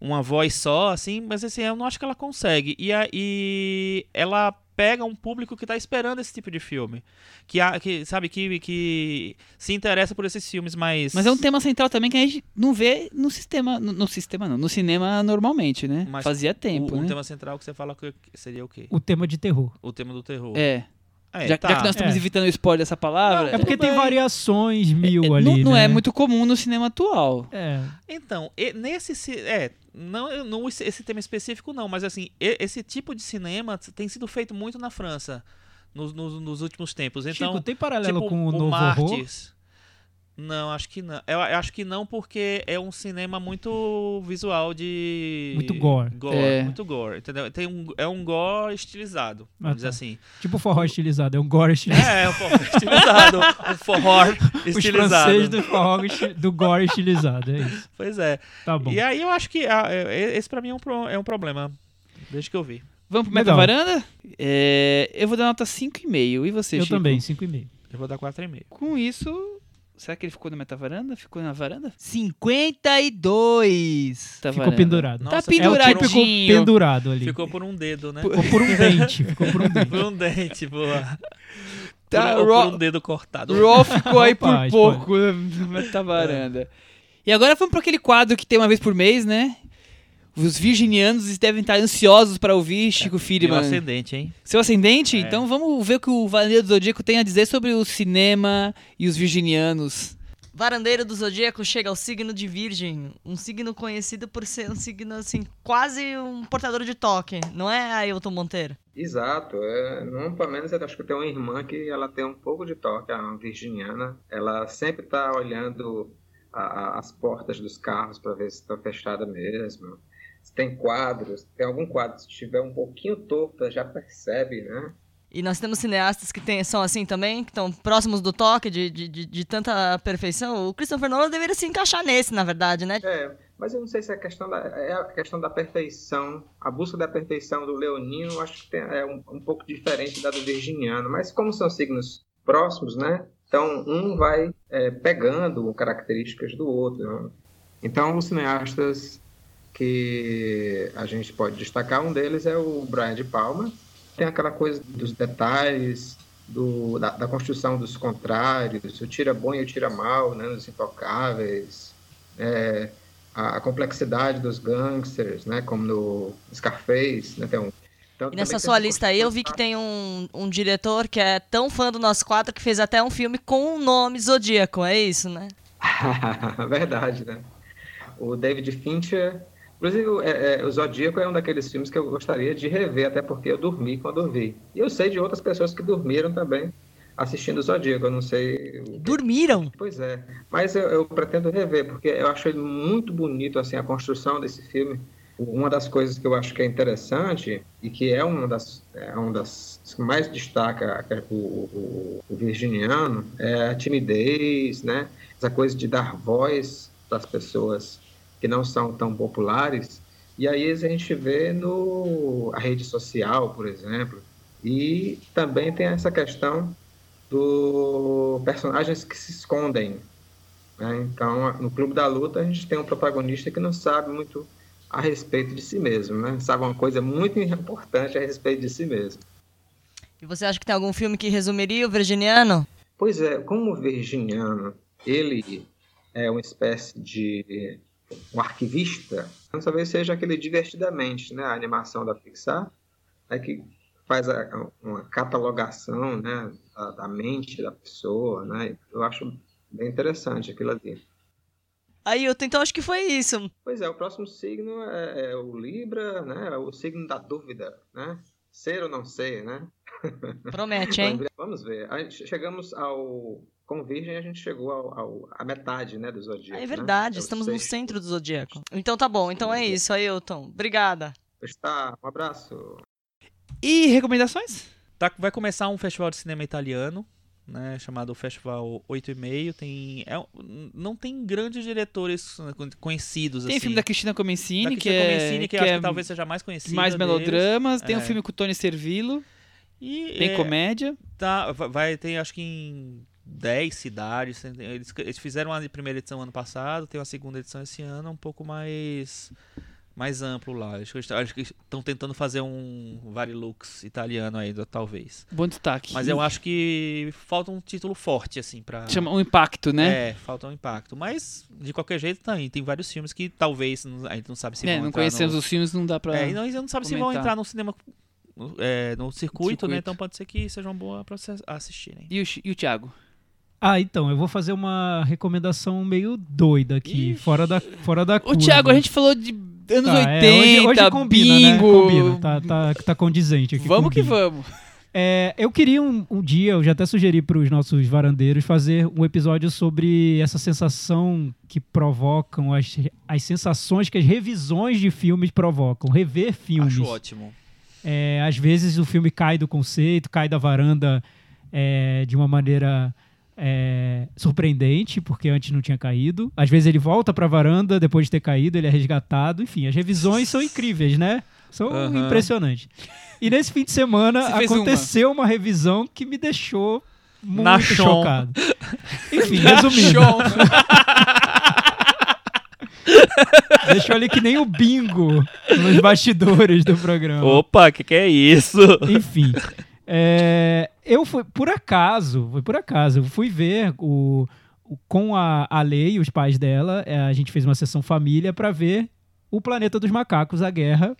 uma voz só, assim, mas assim, eu não acho que ela consegue. E aí ela pega um público que tá esperando esse tipo de filme. Que, que sabe, que, que se interessa por esses filmes mais. Mas é um tema central também que a gente não vê no sistema. No, no sistema não, no cinema normalmente, né? Mas Fazia tempo, o, né? tema central que você fala que seria o quê? O tema de terror. O tema do terror. É. É, já, tá. já que nós estamos É. evitando o spoiler dessa palavra. É porque tem bem. variações mil é, ali, não, não né? é muito comum no cinema atual. É, Então, nesse é, não, não esse, tema específico não, mas assim, esse tipo de cinema tem sido feito muito na França nos, nos, nos últimos tempos. Então, Chico, tem paralelo tipo, com o, o novo horror? Não, acho que não. Eu, eu acho que não porque é um cinema muito visual de Muito gore. É. muito gore, entendeu? Tem um, é um gore estilizado, vamos Ah, dizer tá. assim. Tipo forró estilizado, é um gore estilizado. É, um forró estilizado, um forró Os estilizado. franceses do forró do gore estilizado, é isso. Pois é. Tá bom. E aí eu acho que ah, é- esse pra mim é um, pro- é um problema. Desde que eu vi. Vamos pro Meta. Varanda? É, eu vou dar nota 5,5. E você, Eu Chico? também, 5,5. Eu vou dar 4,5. Com isso, será que ele ficou na Meta Varanda? Ficou na varanda? 52. Tá Ficou varanda. pendurado. Nossa, Tá ficou É penduradinho. pendurado ali. Ficou por um dedo, né? Ficou por um dente. Ficou por um dente. Por um dente, boa. Tá, por, Ro- por um dedo cortado. O Raw ficou aí por Opa, pouco na Meta Varanda. E agora vamos para aquele quadro que tem uma vez por mês, né? Os virginianos devem estar ansiosos para ouvir Chico Meu Firman. ascendente, hein? Seu ascendente? É. Então vamos ver o que o Varandeiro do Zodíaco tem a dizer sobre o cinema e os virginianos. Varandeiro do Zodíaco chega ao signo de Virgem, um signo conhecido por ser um signo assim, quase um portador de toque, não é, Ailton Monteiro? Exato. É, não, pelo menos eu acho que tem uma irmã que ela tem um pouco de toque, a virginiana. Ela sempre está olhando a- a- as portas dos carros para ver se está fechada mesmo. Se tem quadros, tem algum quadro, se estiver um pouquinho torta, já percebe, né? E nós temos cineastas que tem, são assim também, que estão próximos do toque, de, de, de, de tanta perfeição. O Christopher Nolan deveria se encaixar nesse, na verdade, né? É, mas eu não sei se é a questão da, é a questão da perfeição, a busca da perfeição do leonino, eu acho que tem- é um, um pouco diferente da do virginiano, mas como são signos próximos, né? Então um vai é, pegando características do outro. né? Então os cineastas que a gente pode destacar, um deles é o Brian de Palma, tem aquela coisa dos detalhes, do, da, da construção dos contrários, o tira bom e o tira mal, né, os intocáveis, é, a, a complexidade dos gangsters, né, como no Scarface, né, tem um, então, E nessa sua lista aí, eu vi que tem um, um diretor que é tão fã do Nós Quatro que fez até um filme com o nome Zodíaco, é isso, né? Verdade, né? O David Fincher. Inclusive, é, é, o Zodíaco é um daqueles filmes que eu gostaria de rever, até porque eu dormi quando eu vi. E eu sei de outras pessoas que dormiram também assistindo o Zodíaco. Eu não sei. Dormiram? Pois é. Mas eu, eu pretendo rever, porque eu acho ele muito bonito, assim, a construção desse filme. Uma das coisas que eu acho que é interessante e que é uma das, é uma das que mais destaca o, o, o virginiano é a timidez, né? Essa coisa de dar voz para as pessoas que não são tão populares. E aí a gente vê no a rede social, por exemplo. E também tem essa questão do personagens que se escondem. né? Então, no Clube da Luta, a gente tem um protagonista que não sabe muito a respeito de si mesmo, né? Sabe uma coisa muito importante a respeito de si mesmo. E você acha que tem algum filme que resumiria o Virginiano? Pois é, como o virginiano, ele é uma espécie de um arquivista, talvez seja aquele divertidamente, né? A animação da Pixar, é que faz a- uma catalogação, né? Da, da mente da pessoa, né? Eu acho bem interessante aquilo ali. Ailton, então acho que foi isso. Pois é, o próximo signo é, é o Libra, né? É o signo da dúvida, né? Ser ou não ser, né? Promete, hein? Vamos ver. Chegamos ao. Com Virgem, a gente chegou ao, ao- à metade, né, do Zodíaco. É né? verdade, É o estamos no centro do Zodíaco. Então tá bom, então é isso, Ailton. Obrigada. Pois tá, um abraço. E recomendações? Tá, vai começar um festival de cinema italiano, né, chamado Festival 8,5. Tem, é, não tem grandes diretores né, conhecidos Tem assim. filme da Cristina Comencini, Da que Cristina é, Comencini, que, que eu acho é que talvez seja mais conhecida mais deles. melodramas. Tem um É. filme com o Tony Servillo, E, tem é, comédia. Tá, va- vai ter acho que em 10 cidades. Eles, eles fizeram a primeira edição ano passado, tem uma segunda edição esse ano, um pouco mais mais amplo lá. Acho que eles- acho que estão tentando fazer um Varilux italiano ainda, talvez. Bom destaque. Mas eu acho que falta um título forte, assim, pra. Chama um impacto, né? É, falta um impacto. Mas, de qualquer jeito, tá aí. Tem vários filmes que talvez a gente não sabe se É, vão não conhecemos no... os filmes, não dá pra. É, não, não sabe se vão comentar. entrar no cinema, no, é, no circuito, né? Circuito. Então pode ser que seja uma boa pra vocês assistirem. E, o, e o Thiago? Ah, então, eu vou fazer uma recomendação meio doida aqui, Ixi. fora da, fora da O curva. Thiago, a gente falou de anos Tá, 80, é, hoje, hoje combina, bingo. Né? Combina, tá, tá, tá condizente aqui. Vamos que vamos. É, eu queria um, um dia, eu já até sugeri para os nossos varandeiros fazer um episódio sobre essa sensação que provocam, as, as sensações que as revisões de filmes provocam. Rever filmes. Acho ótimo. É, às vezes o filme cai do conceito, cai da varanda é, de uma maneira é, surpreendente, porque antes não tinha caído. Às vezes ele volta para a varanda depois de ter caído, ele é resgatado. Enfim, as revisões são incríveis, né? São Aham. impressionantes. E nesse fim de semana aconteceu uma. revisão que me deixou muito Na chocado. Enfim, resumindo, deixou ali que nem o bingo nos bastidores do programa. Opa, que que é isso? Enfim. É, eu fui, por acaso, foi por acaso, eu fui ver o, o- com a, a Lei e os pais dela, é, a gente fez uma sessão família para ver O Planeta dos Macacos, A Guerra,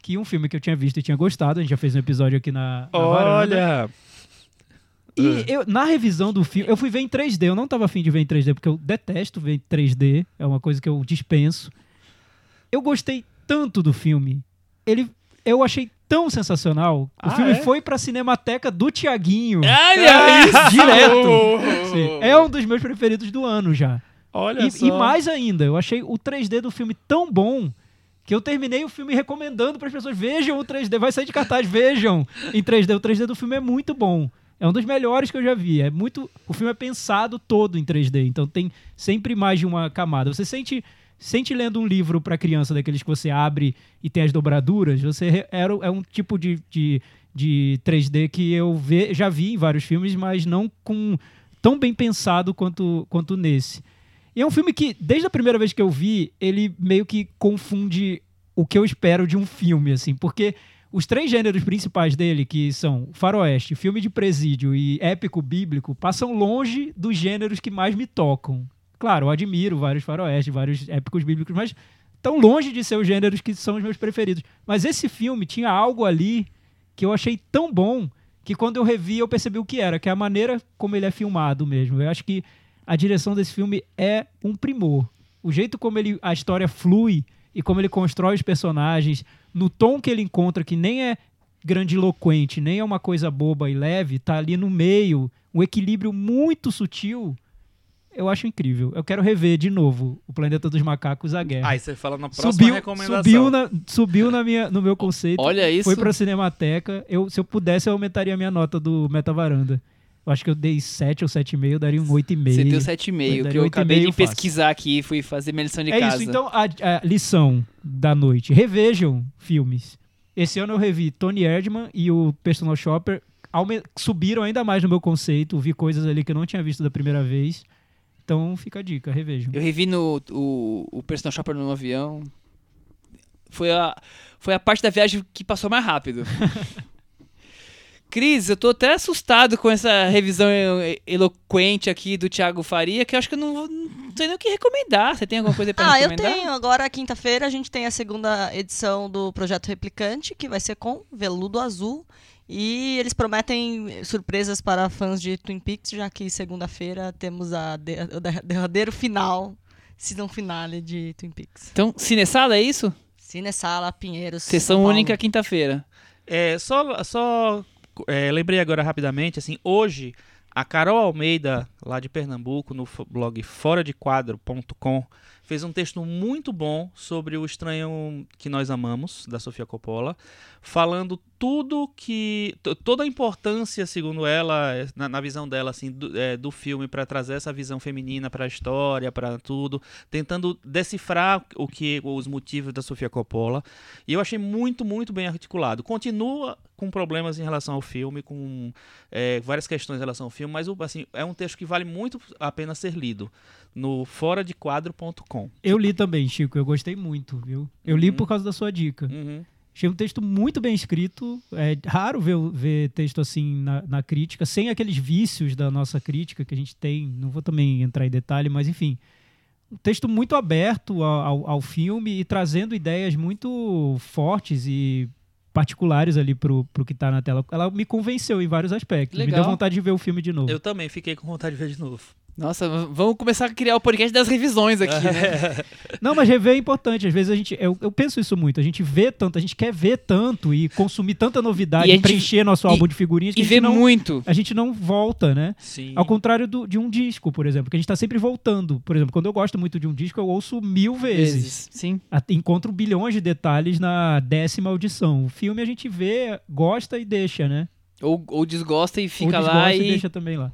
que é um filme que eu tinha visto e tinha gostado. A gente já fez um episódio aqui na, na varanda. Olha! E eu, na revisão do filme, eu fui ver em 3D. Eu não tava afim de ver em 3D, porque eu detesto ver em 3D. É uma coisa que eu dispenso. Eu gostei tanto do filme. Ele, eu achei tão sensacional. O Ah, filme é? foi pra cinemateca do Tiaguinho. Olha isso! Direto. Sim, é um dos meus preferidos do ano já. Olha E, só. e mais ainda, eu achei o 3D do filme tão bom que eu terminei o filme recomendando para as pessoas vejam o 3D, vai sair de cartaz, vejam em 3D. O 3D do filme é muito bom. É um dos melhores que eu já vi. É muito, o filme é pensado todo em 3D, então tem sempre mais de uma camada. Você sente sente lendo um livro para criança daqueles que você abre e tem as dobraduras, você era é um tipo de, de, de 3D que eu ve, já vi em vários filmes, mas não com tão bem pensado quanto quanto nesse. E é um filme que, desde a primeira vez que eu vi, ele meio que confunde o que eu espero de um filme, assim, porque os três gêneros principais dele, que são faroeste, filme de presídio e épico bíblico, passam longe dos gêneros que mais me tocam. Claro, eu admiro vários faroestes, vários épicos bíblicos, mas tão longe de ser os gêneros que são os meus preferidos. Mas esse filme tinha algo ali que eu achei tão bom que quando eu revi eu percebi o que era, que é a maneira como ele é filmado mesmo. Eu acho que a direção desse filme é um primor. O jeito como ele, a história flui e como ele constrói os personagens, no tom que ele encontra, que nem é grandiloquente, nem é uma coisa boba e leve, tá ali no meio, um equilíbrio muito sutil. Eu acho incrível. Eu quero rever de novo o Planeta dos Macacos, a Guerra. Aí você fala na próxima subiu, recomendação. subiu, na, subiu na minha, no meu conceito. Olha isso. Foi pra Cinemateca. Eu, se eu pudesse, eu aumentaria a minha nota do Metavaranda. Eu acho que eu dei 7 ou 7,5, eu daria um 8,5. Você deu Eu 7,5, que eu 8,5 acabei de pesquisar aqui, fui fazer minha lição de É casa. isso, então a, a lição da noite. Revejam filmes. Esse ano eu revi Tony Erdman e o Personal Shopper. subiram ainda mais no meu conceito. Vi coisas ali que eu não tinha visto da primeira vez. Então fica a dica, revejam. Eu revi no, o, o Personal Shopper no avião. Foi a, foi a parte da viagem que passou mais rápido. Cris, eu tô até assustado com essa revisão eloquente aqui do Thiago Faria, que eu acho que eu não, não sei nem o que recomendar. Você tem alguma coisa pra Ah, eu recomendar? tenho. Agora, quinta-feira, a gente tem a segunda edição do Projeto Replicante, que vai ser com Veludo Azul. E eles prometem surpresas para fãs de Twin Peaks, já que segunda-feira temos a de- o der- derradeiro final, season finale de Twin Peaks. Então, Cinesala, é isso? Cinesala, Pinheiros. Sessão única quinta-feira. É, só, só é, lembrei agora rapidamente, assim, hoje a Carol Almeida, lá de Pernambuco, no blog foradequadro.com, fez um texto muito bom sobre o Estranho que Nós Amamos, da Sofia Coppola, falando tudo que. toda a importância, segundo ela, é, na, na visão dela, assim, do, é, do filme, para trazer essa visão feminina para a história, para tudo, tentando decifrar o que os motivos da Sofia Coppola. E eu achei muito, muito bem articulado. Continua com problemas em relação ao filme, com é, várias questões em relação ao filme, mas assim, é um texto que vale muito a pena ser lido no foradequadro.com. Eu li também, Chico. Eu gostei muito, viu? Eu li Uhum. por causa da sua dica. Uhum. Achei um texto muito bem escrito. É raro ver, ver texto assim na, na crítica, sem aqueles vícios da nossa crítica que a gente tem. Não vou também entrar em detalhe, mas enfim. Um texto muito aberto ao, ao, ao filme e trazendo ideias muito fortes e particulares ali pro, pro que tá na tela. Ela me convenceu em vários aspectos. Me Legal. deu vontade de ver o filme de novo. Eu também fiquei com vontade de ver de novo. Nossa, vamos começar a criar o podcast das revisões aqui, né? Não, mas rever é importante. Às vezes a gente. Eu, eu penso isso muito. A gente vê tanto, a gente quer ver tanto e consumir tanta novidade, E gente- preencher nosso e- álbum de figurinhas que E a gente ver não, muito. a gente não volta, né? Sim. Ao contrário do- de um disco, por exemplo, que a gente tá sempre voltando. Por exemplo, quando eu gosto muito de um disco, eu ouço mil vezes. Vezes. Sim. Encontro bilhões de detalhes na décima audição. O filme a gente vê, gosta e deixa, né? Ou, ou desgosta e fica Ou lá desgosta e. deixa também lá.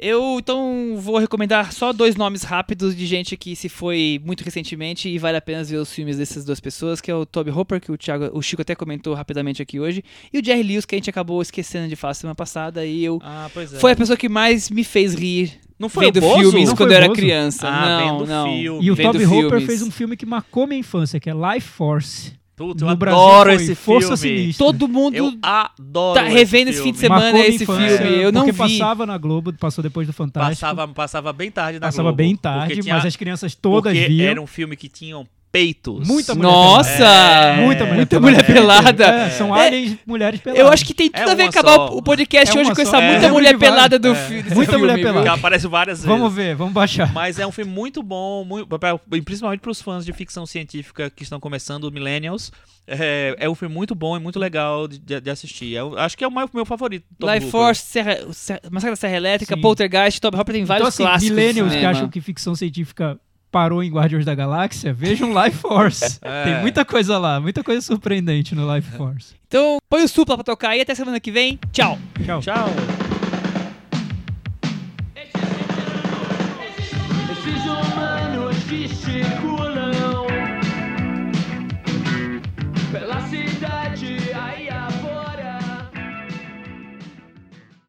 Eu então vou recomendar só dois nomes rápidos de gente que se foi muito recentemente e vale a pena ver os filmes dessas duas pessoas, que é o Toby Hopper, que o, Thiago, o Chico até comentou rapidamente aqui hoje, e o Jerry Lewis, que a gente acabou esquecendo de falar semana passada, e eu Ah, pois é. foi a pessoa que mais me fez rir Não foi vendo o Bozo? filmes Não quando foi eu era criança. Ah, não, vendo não. filme. E o Toby Hopper fez um filme que marcou minha infância, que é Life Force. Puta, eu no Brasil adoro foi esse Força filme. Sinistra. Todo mundo Eu adoro tá revendo esse filme. fim de semana Marcou esse infância, filme. Eu não porque vi. passava na Globo, passou depois do Fantástico. Passava, passava bem tarde na Passava Globo, bem porque tarde, tinha- mas as crianças todas porque viam. era um filme que tinham Muita peitos. mulher Nossa! É, Muita mulher muita pelada. mulher pelada. É, são É, aliens, mulheres peladas. Eu acho que tem tudo É a ver acabar só. o podcast É hoje com só. essa É. muita É. mulher pelada do É. filme. Muita mulher filme, pelada. Que aparece várias vezes. Vamos ver, vamos baixar. Mas é um filme muito bom, muito, principalmente para os fãs de ficção científica que estão começando, Millennials. É, é um filme muito bom e muito legal de, de- de assistir. Eu acho que é o meu, meu favorito. Tom Life Hooper. Force, Serra, Serra- Massacre da Serra Elétrica, Sim. Poltergeist, Top Hopper tem Então, vários assim, clássicos. millennials que acham que ficção científica parou em Guardiões da Galáxia, vejam Life Force. é. Tem muita coisa lá, muita coisa surpreendente no Life Force. Então, põe o supla pra tocar e até semana que vem. Tchau. Tchau. Tchau.